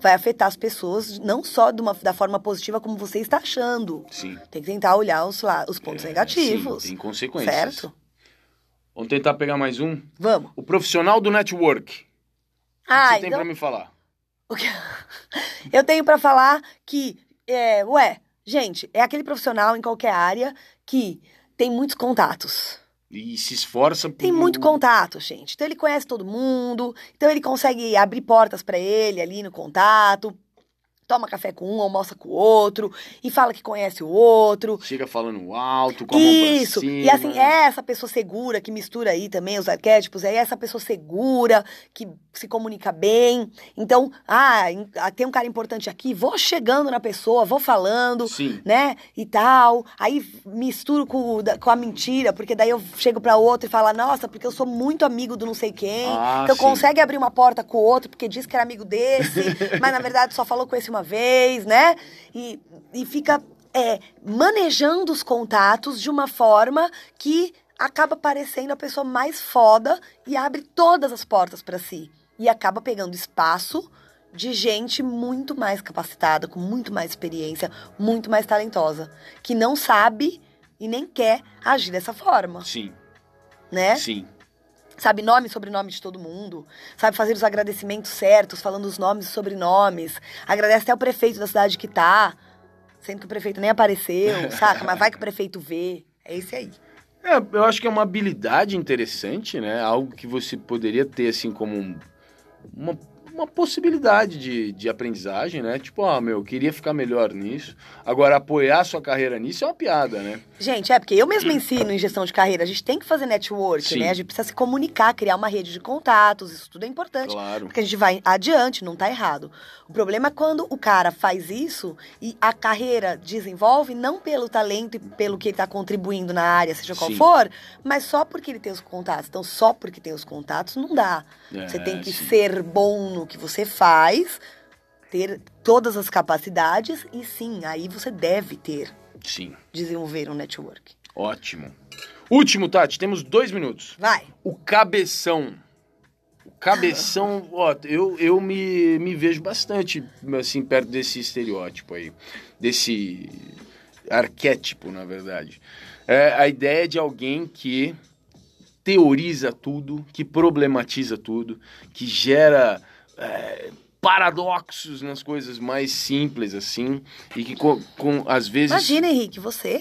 vai afetar as pessoas, não só de uma- da forma positiva como você está achando. Sim. Tem que tentar olhar os, os pontos É, negativos. sim, tem consequências. Certo? Vamos tentar pegar mais um? Vamos. O profissional do network. O que Ah, você tem então pra me falar? Eu tenho pra falar que, é, ué, gente, é aquele profissional em qualquer área que tem muitos contatos. E se esforça por... Tem muito contato, gente. Então ele conhece todo mundo, então ele consegue abrir portas pra ele ali no contato. Toma café com um, almoça com o outro, e fala que conhece o outro. Chega falando alto, com a mão Isso. cima. E assim, é essa pessoa segura que mistura aí também os arquétipos, é essa pessoa segura que se comunica bem. Então, ah, ah, tem um cara importante aqui, vou chegando na pessoa, vou falando, Sim. né? E tal. Aí misturo com, com a mentira, porque daí eu chego pra outro e falo, nossa, porque eu sou muito amigo do não sei quem. Ah, então sim. consegue abrir uma porta com o outro, porque diz que era amigo desse, mas na verdade só falou com esse uma vez, né? E, e fica é, manejando os contatos de uma forma que acaba parecendo a pessoa mais foda e abre todas as portas pra si. E acaba pegando espaço de gente muito mais capacitada, com muito mais experiência, muito mais talentosa, que não sabe e nem quer agir dessa forma, Sim, né? sim. Sabe nome e sobrenome de todo mundo, sabe fazer os agradecimentos certos, falando os nomes e sobrenomes, agradece até o prefeito da cidade que tá, sendo que o prefeito nem apareceu, saca? Mas vai que o prefeito vê. É esse aí. É, eu acho que é uma habilidade interessante, né? Algo que você poderia ter, assim, como um- uma, uma possibilidade de, de aprendizagem, né? Tipo, ah, meu, eu queria ficar melhor nisso. Agora, apoiar sua carreira nisso é uma piada, né? Gente, é porque eu mesmo ensino em gestão de carreira, a gente tem que fazer network, Sim. né? A gente precisa se comunicar, criar uma rede de contatos, isso tudo é importante. Claro. Porque a gente vai adiante, não tá errado. O problema é quando o cara faz isso e a carreira desenvolve não pelo talento e pelo que ele tá contribuindo na área, seja qual Sim. for, mas só porque ele tem os contatos. Então, só porque tem os contatos não dá. É, você tem que sim. ser bom no que você faz, ter todas as capacidades e sim, aí você deve ter, Sim, desenvolver um network. ótimo. Último, Tati, temos dois minutos. Vai. O cabeção. O cabeção, ó, eu, eu me, me vejo bastante, assim, perto desse estereótipo aí. Desse arquétipo, na verdade. É a ideia de alguém que teoriza tudo, que problematiza tudo, que gera é, paradoxos nas coisas mais simples, assim, e que com, com às vezes... Imagina, Henrique, você.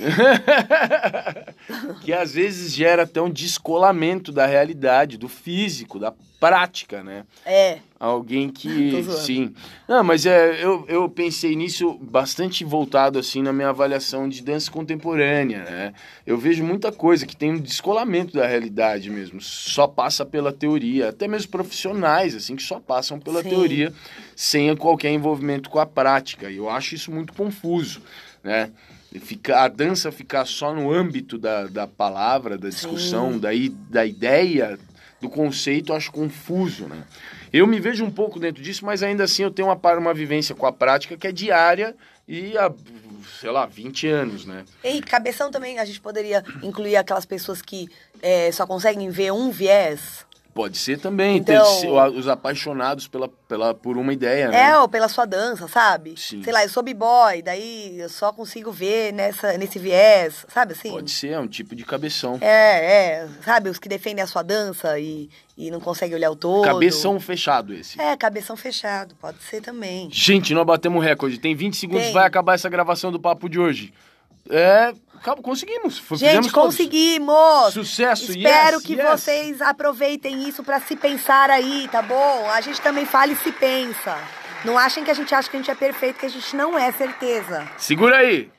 que às vezes gera até um descolamento da realidade, do físico, da prática, né? É. Alguém que. Sim. Não, mas é, eu, eu pensei nisso bastante voltado assim na minha avaliação de dança contemporânea, né? Eu vejo muita coisa que tem um descolamento da realidade mesmo. Só passa pela teoria. Até mesmo profissionais, assim, que só passam pela Sim. teoria sem qualquer envolvimento com a prática. E eu acho isso muito confuso, né? Ficar, a dança ficar só no âmbito da, da palavra, da discussão, Sim. da, i- da ideia, do conceito, acho confuso, né? Eu me vejo um pouco dentro disso, mas ainda assim eu tenho uma, uma vivência com a prática que é diária e há, sei lá, 20 anos, né? E cabeção também, a gente poderia incluir aquelas pessoas que é, só conseguem ver um viés. Pode ser também, Então- ter- ser os apaixonados pela, pela, por uma ideia, né? É, ou pela sua dança, sabe? Sim. Sei lá, eu sou b-boy, daí eu só consigo ver nessa, nesse viés, sabe assim? Pode ser, é um tipo de cabeção. É, é, sabe? Os que defendem a sua dança e, e não conseguem olhar o todo. Cabeção fechado esse. É, cabeção fechado, pode ser também. Gente, nós batemos recorde. Tem 20 segundos, Tem. vai acabar essa gravação do papo de hoje. É, conseguimos. Gente, fizemos todos. conseguimos! Sucesso, Espero yes, que yes. vocês aproveitem isso pra se pensar aí, tá bom? A gente também fala e se pensa. Não achem que a gente acha que a gente é perfeito, que a gente não é certeza. Segura aí.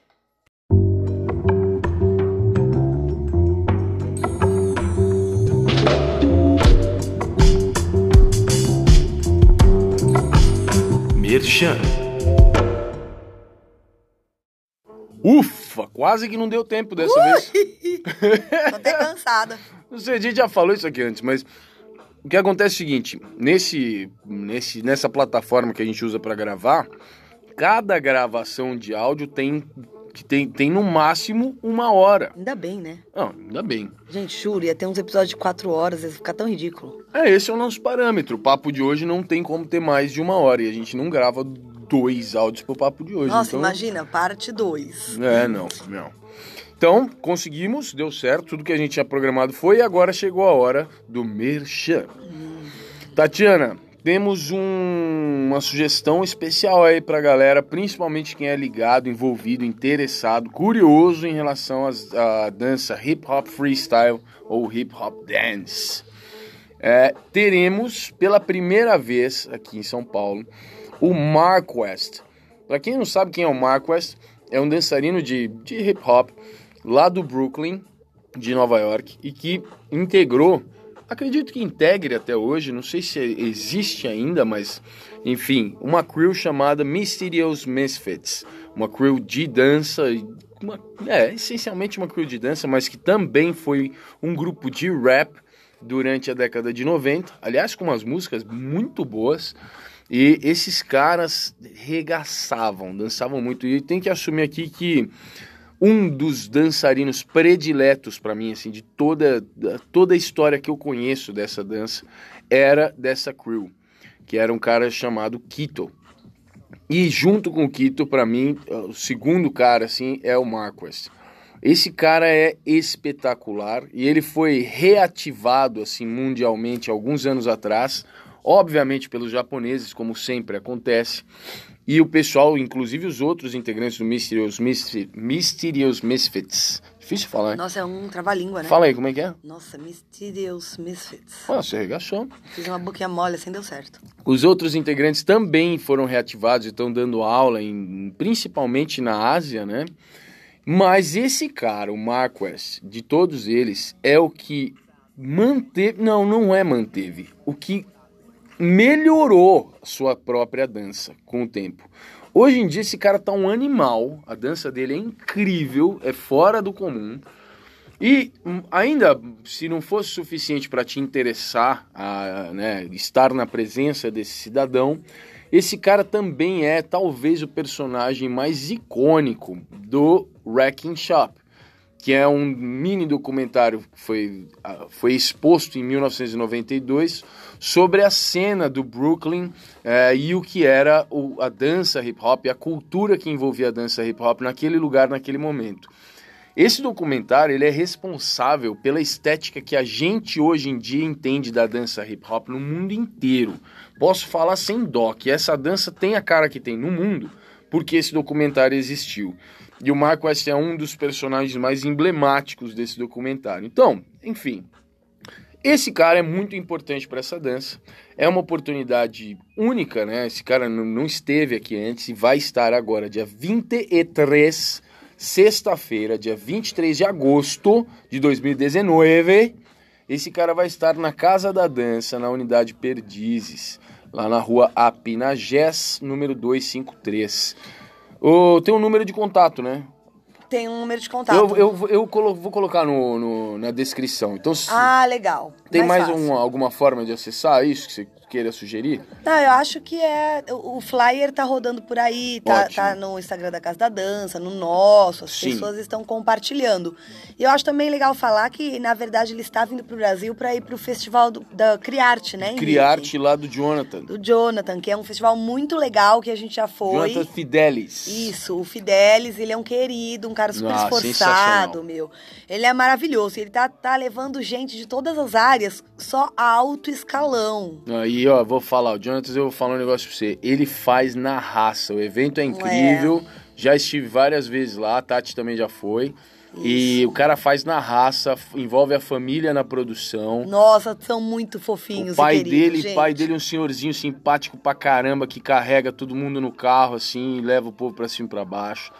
Merchan. Ufa, quase que não deu tempo dessa vez. Tô até cansada. Não sei, a gente já falou isso aqui antes, mas o que acontece é o seguinte, nesse, nesse, nessa plataforma que a gente usa para gravar, cada gravação de áudio tem, que tem, tem no máximo uma hora. Ainda bem, né? Não, ainda bem. Gente, juro, ia ter uns episódios de quatro horas, ia ficar tão ridículo. É, esse é o nosso parâmetro. O papo de hoje não tem como ter mais de uma hora e a gente não grava dois áudios pro papo de hoje. Nossa, então... imagina, parte dois. É, não, não. Então, conseguimos, deu certo, tudo que a gente tinha programado foi e agora chegou a hora do Merchan. Tatiana, temos um- uma sugestão especial aí pra galera, principalmente quem é ligado, envolvido, interessado, curioso em relação à dança hip hop freestyle ou hip hop dance. É, teremos pela primeira vez aqui em São Paulo o Mark West. Para quem não sabe quem é o Mark West, é um dançarino de, de hip hop lá do Brooklyn, de Nova York, e que integrou, acredito que integre até hoje, não sei se existe ainda, mas enfim, uma crew chamada Mysterious Misfits, uma crew de dança, uma, é essencialmente uma crew de dança, mas que também foi um grupo de rap durante a década de 90, aliás, com umas músicas muito boas. E esses caras regaçavam, dançavam muito. E tem que assumir aqui que um dos dançarinos prediletos para mim, assim, de toda, da- toda a história que eu conheço dessa dança, era dessa crew, que era um cara chamado Kito. E junto com o Kito, para mim, o segundo cara, assim, é o Marquess. Esse cara é espetacular e ele foi reativado, assim, mundialmente alguns anos atrás, obviamente pelos japoneses, como sempre acontece, e o pessoal, inclusive os outros integrantes do Mysterious, Mysterious Misfits. Difícil falar, né? Nossa, é um trava-língua, né? Fala aí, como é que é? Nossa, Mysterious Misfits. Ah, você arregaçou. Fiz uma boquinha mole assim, deu certo. Os outros integrantes também foram reativados e estão dando aula, em, principalmente na Ásia, né? Mas esse cara, o Marquess, de todos eles, é o que manteve. Não, não é manteve. O que melhorou sua própria dança com o tempo. Hoje em dia esse cara tá um animal, a dança dele é incrível, é fora do comum. E hum, ainda, se não fosse suficiente para te interessar a né, estar na presença desse cidadão, esse cara também é talvez o personagem mais icônico do Wrecking Shop, que é um mini documentário que foi, ah, foi exposto em 1992 sobre a cena do Brooklyn eh, e o que era o- a dança hip hop, a cultura que envolvia a dança hip hop naquele lugar, naquele momento. Esse documentário ele é responsável pela estética que a gente hoje em dia entende da dança hip hop no mundo inteiro. Posso falar sem dó que essa dança tem a cara que tem no mundo porque esse documentário existiu. E o Mark West é um dos personagens mais emblemáticos desse documentário. Então, enfim, esse cara é muito importante para essa dança. É uma oportunidade única, né? Esse cara não esteve aqui antes e vai estar agora, dia 23, sexta-feira, dia 23 de agosto de 2019. Esse cara vai estar na Casa da Dança, na unidade Perdizes, lá na rua Apinagés, número 253. Ô, tem um número de contato, né? Tem um número de contato. Eu, eu, eu colo- vou colocar no, no- na descrição. Então, Ah, legal. tem mais, fácil. um- alguma forma de acessar isso que você queira sugerir? Não, eu acho que é. O flyer tá rodando por aí, tá, tá no Instagram da Casa da Dança, no nosso, as Sim. pessoas estão compartilhando. E eu acho também legal falar que, na verdade, ele está vindo pro Brasil para ir pro festival do, da Criarte, né? Henrique? Criarte lá do Jonathan. Do Jonathan, que é um festival muito legal que a gente já foi. Jonathan Fidelis. Isso, o Fidelis, ele é um querido, um cara super Ah, esforçado, meu. Ele é maravilhoso. Ele tá, tá levando gente de todas as áreas só alto escalão. Aí, ó, vou falar, o Jonathan, eu vou falar um negócio pra você. Ele faz na raça. O evento é incrível. Já estive várias vezes lá, a Tati também já foi. E o cara faz na raça, envolve a família na produção. Nossa, são muito fofinhos O pai queridos, dele, gente. pai dele é um senhorzinho simpático pra caramba, que carrega todo mundo no carro, assim, e leva o povo pra cima e pra baixo.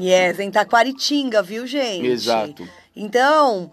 Yes, em Taquaritinga, viu, gente? Exato. Então,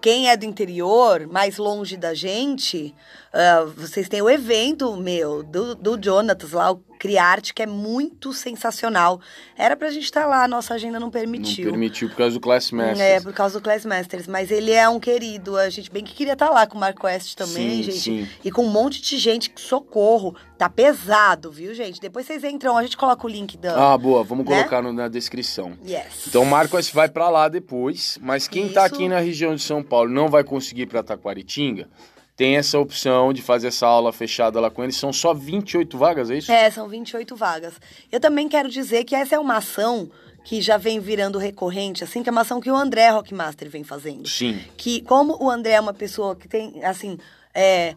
quem é do interior, mais longe da gente, ah, vocês têm o evento, meu, do, do Jonatas lá, o Criarte, que é muito sensacional. Era pra gente estar lá, a nossa agenda não permitiu. Não permitiu por causa do Class Masters. É, por causa do Class Masters. Mas ele é um querido. A gente bem que queria estar lá com o Marco West também, Sim, gente. sim. E com um monte de gente que socorro. Tá pesado, viu, gente? Depois vocês entram, a gente coloca o link da. Ah, boa, vamos Né? colocar no- na descrição. Yes. Então o Marcos vai pra lá depois, mas quem tá Isso. aqui na região de São Paulo não vai conseguir ir pra Taquaritinga, tem essa opção de fazer essa aula fechada lá com eles. São só 28 vagas, é isso? É, são 28 vagas. Eu também quero dizer que essa é uma ação que já vem virando recorrente, assim, que é uma ação que o André Rockmaster vem fazendo. Sim. que como o André é uma pessoa que tem, assim, é,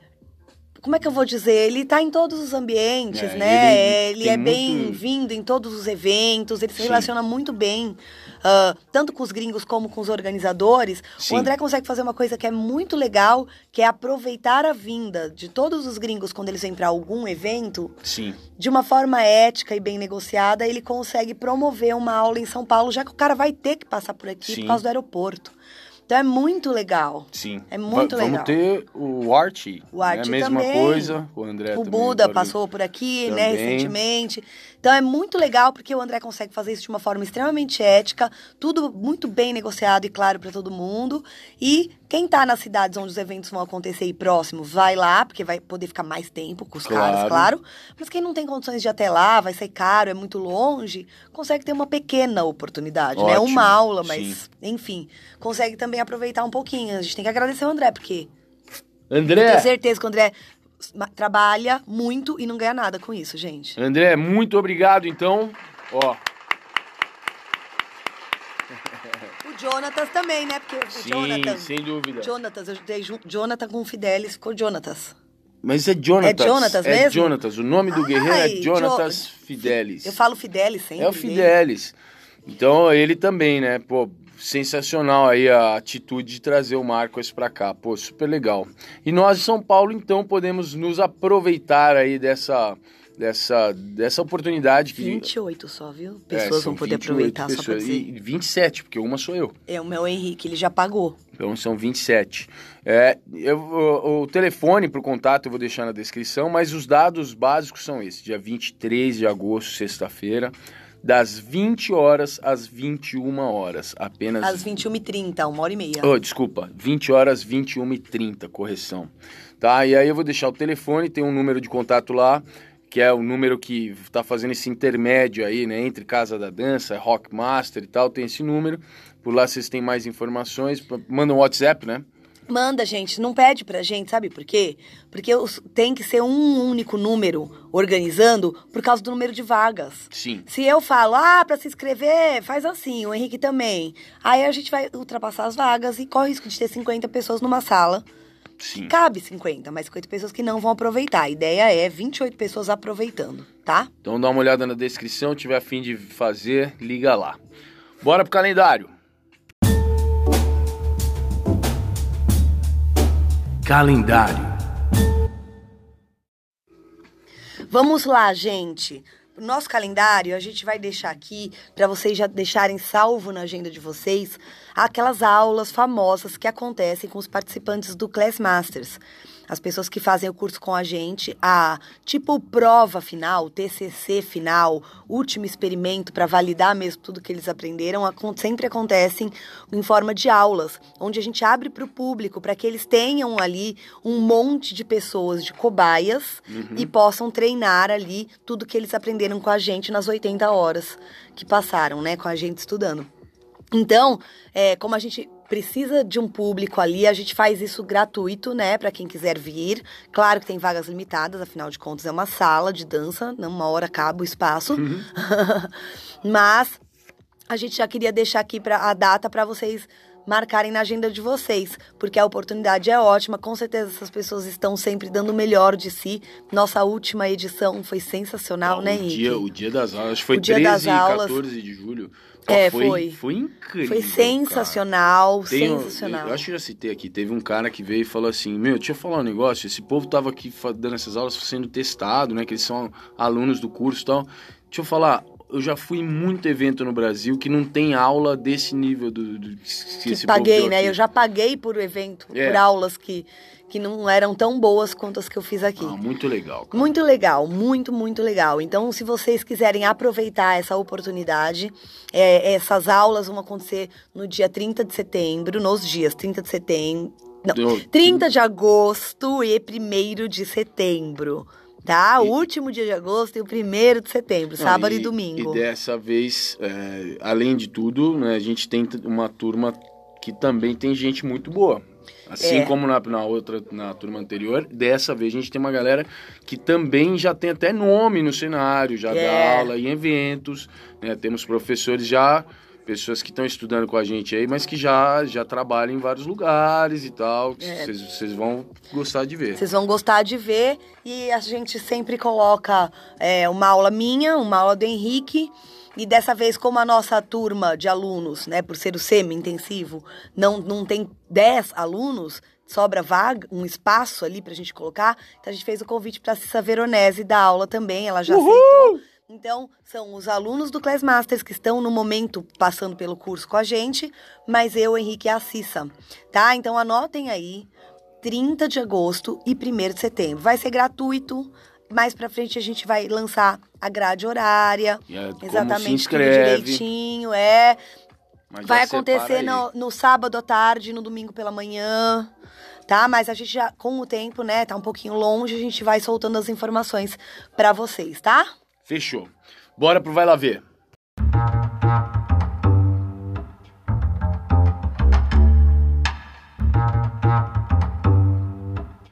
como é que eu vou dizer? Ele tá em todos os ambientes, É, né? ele Ele, tem é muito- bem-vindo em todos os eventos, ele se Sim. relaciona muito bem, ah, tanto com os gringos como com os organizadores. Sim. O André consegue fazer uma coisa que é muito legal, que é aproveitar a vinda de todos os gringos quando eles vêm para algum evento, Sim. de uma forma ética e bem negociada, ele consegue promover uma aula em São Paulo, já que o cara vai ter que passar por aqui Sim. por causa do aeroporto. Então é muito legal. Sim. É muito Va- legal. Vamos ter o Archie. O Archie né? A mesma também. coisa. O André O também Buda passou por aqui, né, Também. recentemente. Então é muito legal porque o André consegue fazer isso de uma forma extremamente ética, tudo muito bem negociado e claro para todo mundo. E quem tá nas cidades onde os eventos vão acontecer e próximo, vai lá, porque vai poder ficar mais tempo com os Claro. caras, claro. Mas quem não tem condições de ir até lá, vai ser caro, é muito longe, consegue ter uma pequena oportunidade, né? Ótimo, Uma aula, sim. mas enfim, consegue também aproveitar um pouquinho. A gente tem que agradecer o André, porque eu André, tenho certeza que o André trabalha muito e não ganha nada com isso, gente. André, muito obrigado, então. Ó, O Jonatas também, né? Porque o sim, Jonathan. sem dúvida. Jonatas, eu dei Jonathan com o Fidelis, ficou Jonatas. Mas é Jonatas. É Jonatas É mesmo? Jonatas. O nome do guerreiro é Jonatas Jo- Fidelis. Eu falo Fidelis sempre. É o. Fidelis. Então ele também, né? Pô, sensacional aí a atitude de trazer o Marcos pra cá. Pô, super legal. E nós de São Paulo, então, podemos nos aproveitar aí dessa, dessa, dessa oportunidade que. 28 só, viu? É, Pessoas são vão poder 28 aproveitar só pra pessoas. dizer. E 27, porque uma sou eu. É o meu Henrique, ele já pagou. Então são 27. É, eu, o, o telefone para o contato eu vou deixar na descrição, mas os dados básicos são esses: dia 23 de agosto, sexta-feira, das 20 horas às 21 horas. Apenas. Às 21h30, uma hora e meia. Oh, desculpa, 20 horas 21 e 30, correção. Tá? E aí eu vou deixar o telefone, tem um número de contato lá, que é o número que tá fazendo esse intermédio aí, né, entre Casa da Dança, Rock Master e tal, tem esse número. Por lá vocês têm mais informações, manda um WhatsApp, né? Manda, gente, não pede pra gente, sabe por quê? Porque tem que ser um único número organizando por causa do número de vagas. Sim. Se eu falo, ah, pra se inscrever, faz assim, o Henrique também. Aí a gente vai ultrapassar as vagas e corre o risco de ter 50 pessoas numa sala. Sim. Cabe 50, mas 50 pessoas que não vão aproveitar. A ideia é 28 pessoas aproveitando, tá? Então dá uma olhada na descrição, tiver a fim de fazer, liga lá. Bora pro calendário. Calendário. Vamos lá, gente. Nosso calendário a gente vai deixar aqui para vocês já deixarem salvo na agenda de vocês aquelas aulas famosas que acontecem com os participantes do Class Masters as pessoas que fazem o curso com a gente, a tipo prova final, TCC final, último experimento para validar mesmo tudo que eles aprenderam, sempre acontecem em forma de aulas, onde a gente abre para o público para que eles tenham ali um monte de pessoas de cobaias uhum. e possam treinar ali tudo que eles aprenderam com a gente nas 80 horas que passaram, né, com a gente estudando. Então, é, como a gente precisa de um público ali, a gente faz isso gratuito, né, para quem quiser vir. Claro que tem vagas limitadas, afinal de contas é uma sala de dança, não uma hora acaba o espaço. Uhum. Mas a gente já queria deixar aqui para a data para vocês marcarem na agenda de vocês, porque a oportunidade é ótima. Com certeza essas pessoas estão sempre dando o melhor de si. Nossa última edição foi sensacional, né, Henrique? Dia, o dia das aulas foi o 13 e 14 de julho. É, foi, foi. Foi incrível. Foi sensacional, sensacional. Um, eu acho que eu já citei aqui. Teve um cara que veio e falou assim: Meu, deixa eu falar um negócio. Esse povo tava aqui dando essas aulas sendo testado, né? Que eles são alunos do curso e tal. Deixa eu falar, eu já fui em muito evento no Brasil que não tem aula desse nível do, do que, que paguei, né? Eu já paguei por evento, é. por aulas que que não eram tão boas quanto as que eu fiz aqui. Ah, muito legal. Cara. Muito legal, muito, muito legal. Então, se vocês quiserem aproveitar essa oportunidade, é, essas aulas vão acontecer no dia 30 de setembro, nos dias 30 de setembro. Não, 30 de agosto e 1 de setembro tá? O último dia de agosto e o primeiro de setembro, sábado e, e domingo. E dessa vez, é, além de tudo, né, a gente tem uma turma que também tem gente muito boa. Assim é. como na, na outra, na turma anterior, dessa vez a gente tem uma galera que também já tem até nome no cenário, já é. dá aula em eventos, né? Temos professores já, pessoas que estão estudando com a gente aí, mas que já, já trabalham em vários lugares e tal. É. Vocês é. vão gostar de ver. Vocês vão gostar de ver e a gente sempre coloca é, uma aula minha, uma aula do Henrique e dessa vez, como a nossa turma de alunos, né, por ser o semi-intensivo, não, não tem 10 alunos, sobra vaga, um espaço ali pra gente colocar, então a gente fez o convite pra Cissa Veronese dar aula também, ela já Uhul! aceitou. Então, são os alunos do Class Masters que estão no momento passando pelo curso com a gente, mas eu, Henrique e a Cissa, tá? Então anotem aí, 30 de agosto e 1 de setembro. Vai ser gratuito, mais pra frente a gente vai lançar a grade horária. É, exatamente direitinho, é. Mas vai acontecer no, no sábado à tarde, no domingo pela manhã tá? Mas a gente já, com o tempo, né, tá um pouquinho longe, a gente vai soltando as informações para vocês, tá? Fechou. Bora pro Vai Lá Ver.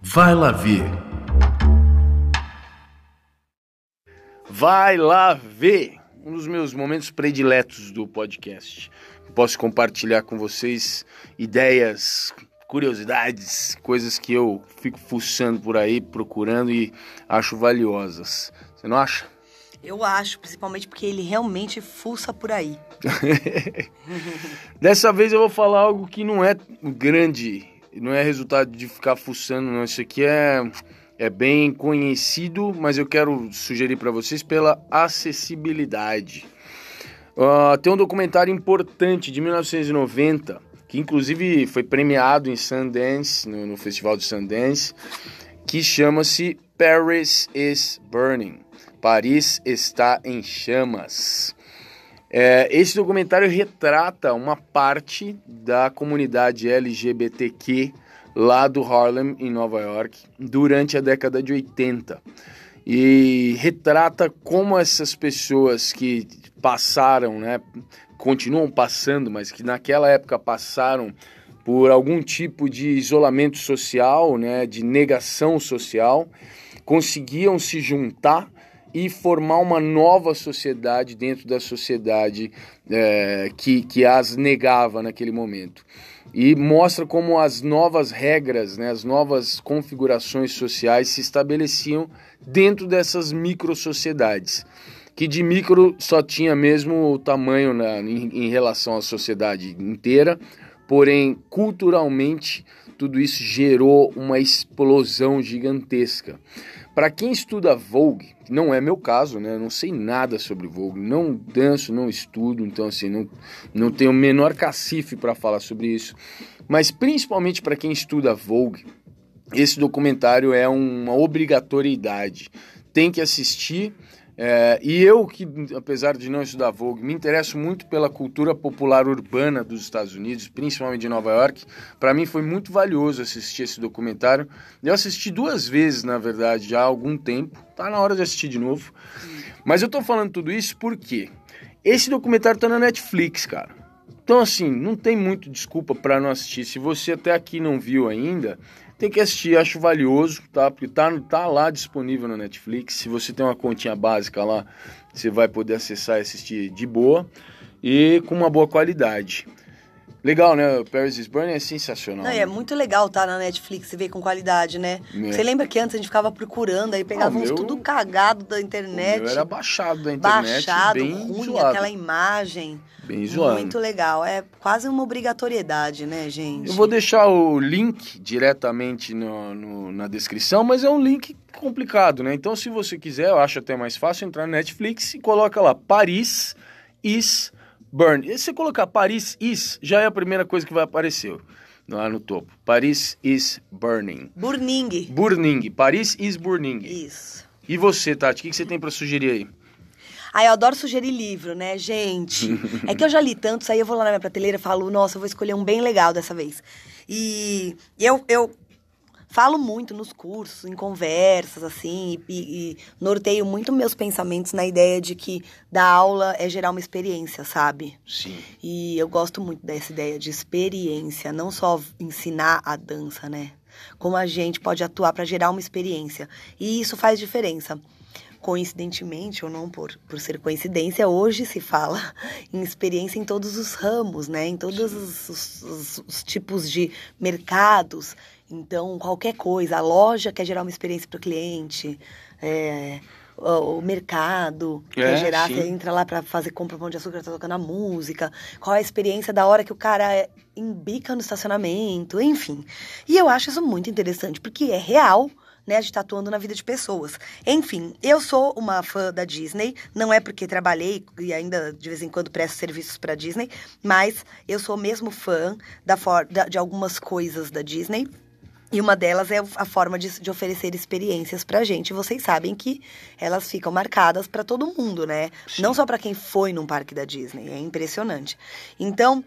Vai Lá Ver. Vai lá ver um dos meus momentos prediletos do podcast. Posso compartilhar com vocês ideias, curiosidades, coisas que eu fico fuçando por aí, procurando e acho valiosas. Você não acha? Eu acho, principalmente porque ele realmente fuça por aí. Dessa vez eu vou falar algo que não é grande, não é resultado de ficar fuçando, não. Isso aqui é é bem conhecido, mas eu quero sugerir para vocês pela acessibilidade. Uh, tem um documentário importante de 1990, que inclusive foi premiado em Sundance, no, no Festival de Sundance, que chama-se Paris is Burning. Paris está em chamas. É, esse documentário retrata uma parte da comunidade LGBTQ lá do Harlem, em Nova York, durante a década de 80. E retrata como essas pessoas que passaram, né, continuam passando, mas que naquela época passaram por algum tipo de isolamento social, né, de negação social, conseguiam se juntar e formar uma nova sociedade dentro da sociedade é, que, que as negava naquele momento e mostra como as novas regras, né, as novas configurações sociais se estabeleciam dentro dessas micro sociedades, que de micro só tinha mesmo o tamanho na, em, em relação à sociedade inteira, porém culturalmente tudo isso gerou uma explosão gigantesca. Para quem estuda Vogue, não é meu caso, né? Não sei nada sobre Vogue, não danço, não estudo, então assim, não, não tenho o menor cacife para falar sobre isso. Mas principalmente para quem estuda Vogue, esse documentário é uma obrigatoriedade. Tem que assistir é, e eu, que apesar de não estudar Vogue, me interesso muito pela cultura popular urbana dos Estados Unidos, principalmente de Nova York, para mim foi muito valioso assistir esse documentário. Eu assisti duas vezes, na verdade, já há algum tempo, tá na hora de assistir de novo. Mas eu tô falando tudo isso porque esse documentário tá na Netflix, cara. Então, assim, não tem muito desculpa para não assistir. Se você até aqui não viu ainda, tem que assistir, acho valioso, tá? Porque tá, tá lá disponível na Netflix. Se você tem uma continha básica lá, você vai poder acessar e assistir de boa e com uma boa qualidade. Legal, né? Paris is Burning é sensacional. Não, né? é muito legal tá na Netflix e ver com qualidade, né? É. Você lembra que antes a gente ficava procurando, aí pegava uns meu... tudo cagado da internet. Era baixado da internet. Baixado, bem ruim, zoado. aquela imagem. Bem zoado. Muito legal. É quase uma obrigatoriedade, né, gente? Eu vou deixar o link diretamente no, no, na descrição, mas é um link complicado, né? Então, se você quiser, eu acho até mais fácil entrar na Netflix e coloca lá Paris is Burn. E se você colocar Paris is, já é a primeira coisa que vai aparecer lá no topo. Paris is burning. Burning. Burning. Paris is burning. Isso. E você, Tati, o que você tem para sugerir aí? Ah, eu adoro sugerir livro, né, gente? é que eu já li tantos, aí eu vou lá na minha prateleira e falo, nossa, eu vou escolher um bem legal dessa vez. E eu, eu falo muito nos cursos, em conversas, assim, e, e, norteio muito meus pensamentos na ideia de que dar aula é gerar uma experiência, sabe? Sim. E eu gosto muito dessa ideia de experiência, não só ensinar a dança, né? Como a gente pode atuar para gerar uma experiência. E isso faz diferença coincidentemente ou não por, por ser coincidência, hoje se fala em experiência em todos os ramos, né? Em todos os, os, os tipos de mercados. Então, qualquer coisa, a loja quer gerar uma experiência para o cliente, é, o, mercado é, quer gerar, sim. você entra lá para fazer compra pão de açúcar, tá tocando a música, qual é a experiência da hora que o cara embica no estacionamento, enfim. E eu acho isso muito interessante, porque é real, né? A gente tá atuando na vida de pessoas. Enfim, eu sou uma fã da Disney, não é porque trabalhei e ainda de vez em quando presto serviços para Disney, mas eu sou mesmo fã da, de algumas coisas da Disney. E uma delas é a forma de, de oferecer experiências pra gente. Vocês sabem que elas ficam marcadas para todo mundo, né? Sim. Não só para quem foi num parque da Disney. É impressionante. Então,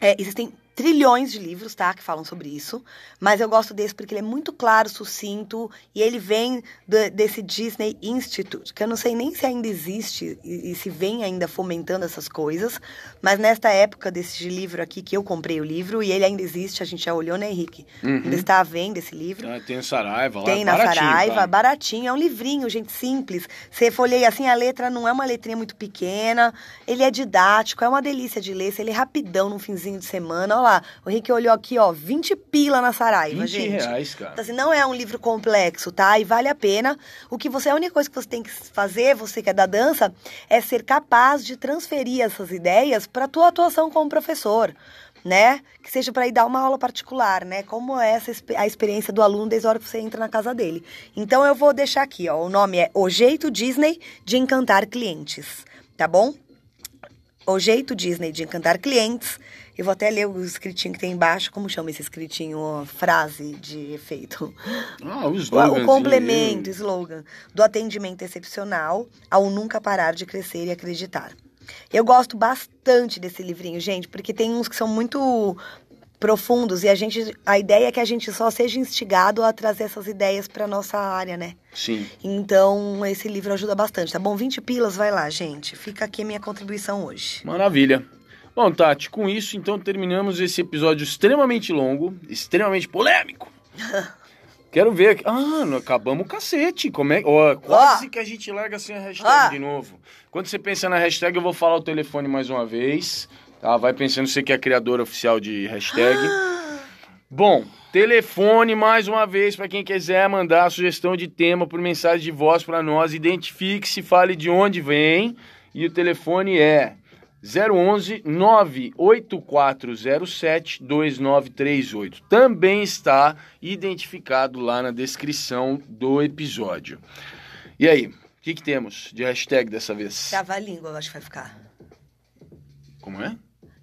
é, existem trilhões de livros, tá, que falam sobre isso, mas eu gosto desse porque ele é muito claro, sucinto, e ele vem do, desse Disney Institute, que eu não sei nem se ainda existe e, e, se vem ainda fomentando essas coisas, mas nesta época desse livro aqui, que eu comprei o livro, e ele ainda existe, a gente já olhou, né, Henrique? Uhum. Ainda está à venda esse livro. Ah, tem Saraiva lá, Tem na Saraiva, tá? baratinho, é um livrinho, gente, simples. Você folheia assim, a letra não é uma letrinha muito pequena, ele é didático, é uma delícia de ler, ele é rapidão no finzinho de semana, O Henrique olhou aqui, ó, 20 pila na Saraiva, 20 gente. reais, cara. Então, assim, não é um livro complexo, tá? E vale a pena. O que você, a única coisa que você tem que fazer, você que é da dança, é ser capaz de transferir essas ideias para tua atuação como professor né? Que seja para ir dar uma aula particular, né? Como é essa a experiência do aluno desde a hora que você entra na casa dele. Então eu vou deixar aqui, ó, o nome é O Jeito Disney de Encantar Clientes, tá bom? O Jeito Disney de Encantar Clientes. Eu vou até ler o escritinho que tem embaixo. Como chama esse escritinho? Frase de efeito. Ah, o slogan. O complemento, slogan. Do atendimento excepcional ao nunca parar de crescer e acreditar. Eu gosto bastante desse livrinho, gente, porque tem uns que são muito profundos e a gente a ideia é que a gente só seja instigado a trazer essas ideias para nossa área, né? Sim. Então, esse livro ajuda bastante, tá bom? 20 pilas, vai lá, gente. Fica aqui a minha contribuição hoje. Maravilha. Bom, Tati, com isso, então, terminamos esse episódio extremamente longo, extremamente polêmico. Quero ver. Ah, não acabamos o cacete. Como é... Oh, quase que a gente larga assim a hashtag de novo. Quando você pensa na hashtag, eu vou falar o telefone mais uma vez. Tá? Vai pensando você que é a criadora oficial de hashtag. Bom, telefone mais uma vez para quem quiser mandar sugestão de tema por mensagem de voz para nós. Identifique-se, fale de onde vem. E o telefone é 011 98407 2938. Também está identificado lá na descrição do episódio. E aí, o que, que temos de hashtag dessa vez? Trava-língua, eu acho que vai ficar. Como é?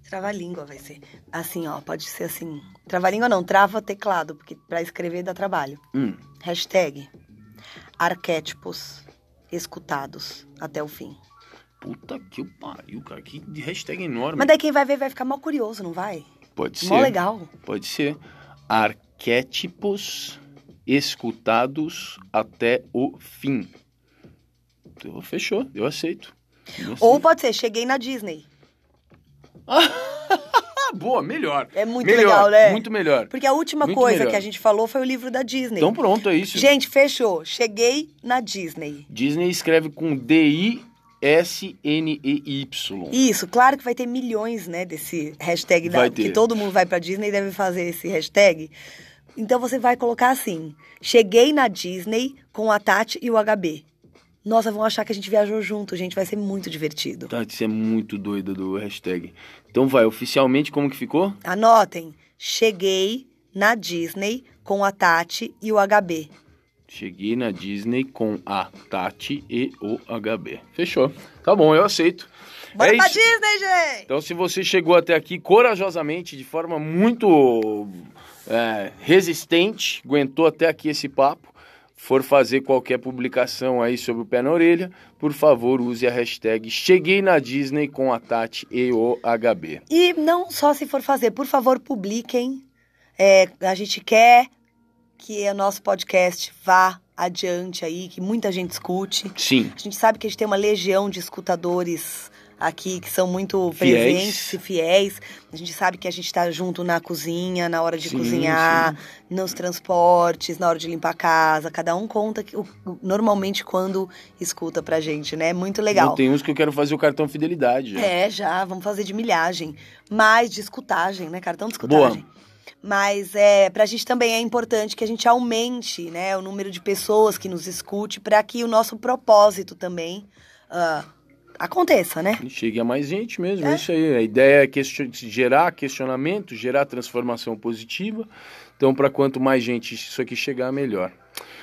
Trava-língua vai ser. Assim, ó, pode ser assim. Trava-língua não, trava teclado, porque pra escrever dá trabalho. Hum, Hashtag arquétipos escutados até o fim. Puta que o pariu, cara. Que hashtag enorme. Mas daí quem vai ver vai ficar mal curioso, não vai? Pode ser. Mó legal. Pode ser. Arquétipos escutados até o fim. Então, fechou, eu aceito. Eu Ou pode ser, cheguei na Disney. Boa, melhor. É muito Melhor, legal, né? Muito melhor. Porque a última Muito coisa melhor. que a gente falou foi o livro da Disney. Então pronto, é isso. Gente, fechou. Cheguei na Disney. Disney escreve com D-I-S-N-E-Y. Isso, claro que vai ter milhões, né, desse hashtag da, Vai ter. que todo mundo vai pra Disney e deve fazer esse hashtag. Então você vai colocar assim: cheguei na Disney com a Tati e o HB. Nossa, vão achar que a gente viajou junto, gente, vai ser muito divertido. Tati, você é muito doida do hashtag. Então vai, oficialmente como que ficou? Anotem: cheguei na Disney com a Tati e o HB. Cheguei na Disney com a Tati e o HB. Fechou. Tá bom, eu aceito. Bora é pra isso. Disney, gente! Então, se você chegou até aqui corajosamente, de forma muito é, resistente, aguentou até aqui esse papo, for fazer qualquer publicação aí sobre o pé na orelha, por favor, use a hashtag Cheguei na Disney com a Tati e o HB. E não só se for fazer, por favor, publiquem. É, a gente quer que o nosso podcast vá adiante aí, que muita gente escute. Sim, A gente sabe que a gente tem uma legião de escutadores aqui que são muito Fiéis. presentes e fiéis. A gente sabe que a gente está junto na cozinha, na hora de Sim, cozinhar, nos transportes, na hora de limpar a casa. Cada um conta que, normalmente quando escuta pra gente, né? Muito legal. Eu tenho uns que eu quero fazer o cartão fidelidade já. É, já, vamos fazer de milhagem. Mais de escutagem, né? Cartão de escutagem. Mas é, pra gente também é importante que a gente aumente né, o número de pessoas que nos escute para que o nosso propósito também ah, aconteça, né? Chegue a mais gente mesmo, É. é isso aí. A ideia é question- gerar questionamento, gerar transformação positiva. Então, para quanto mais gente isso aqui chegar, melhor.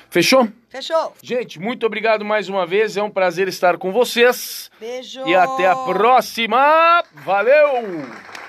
Fechou? Fechou. Gente, muito obrigado mais uma vez. É um prazer estar com vocês. Beijo. E até a próxima. Valeu!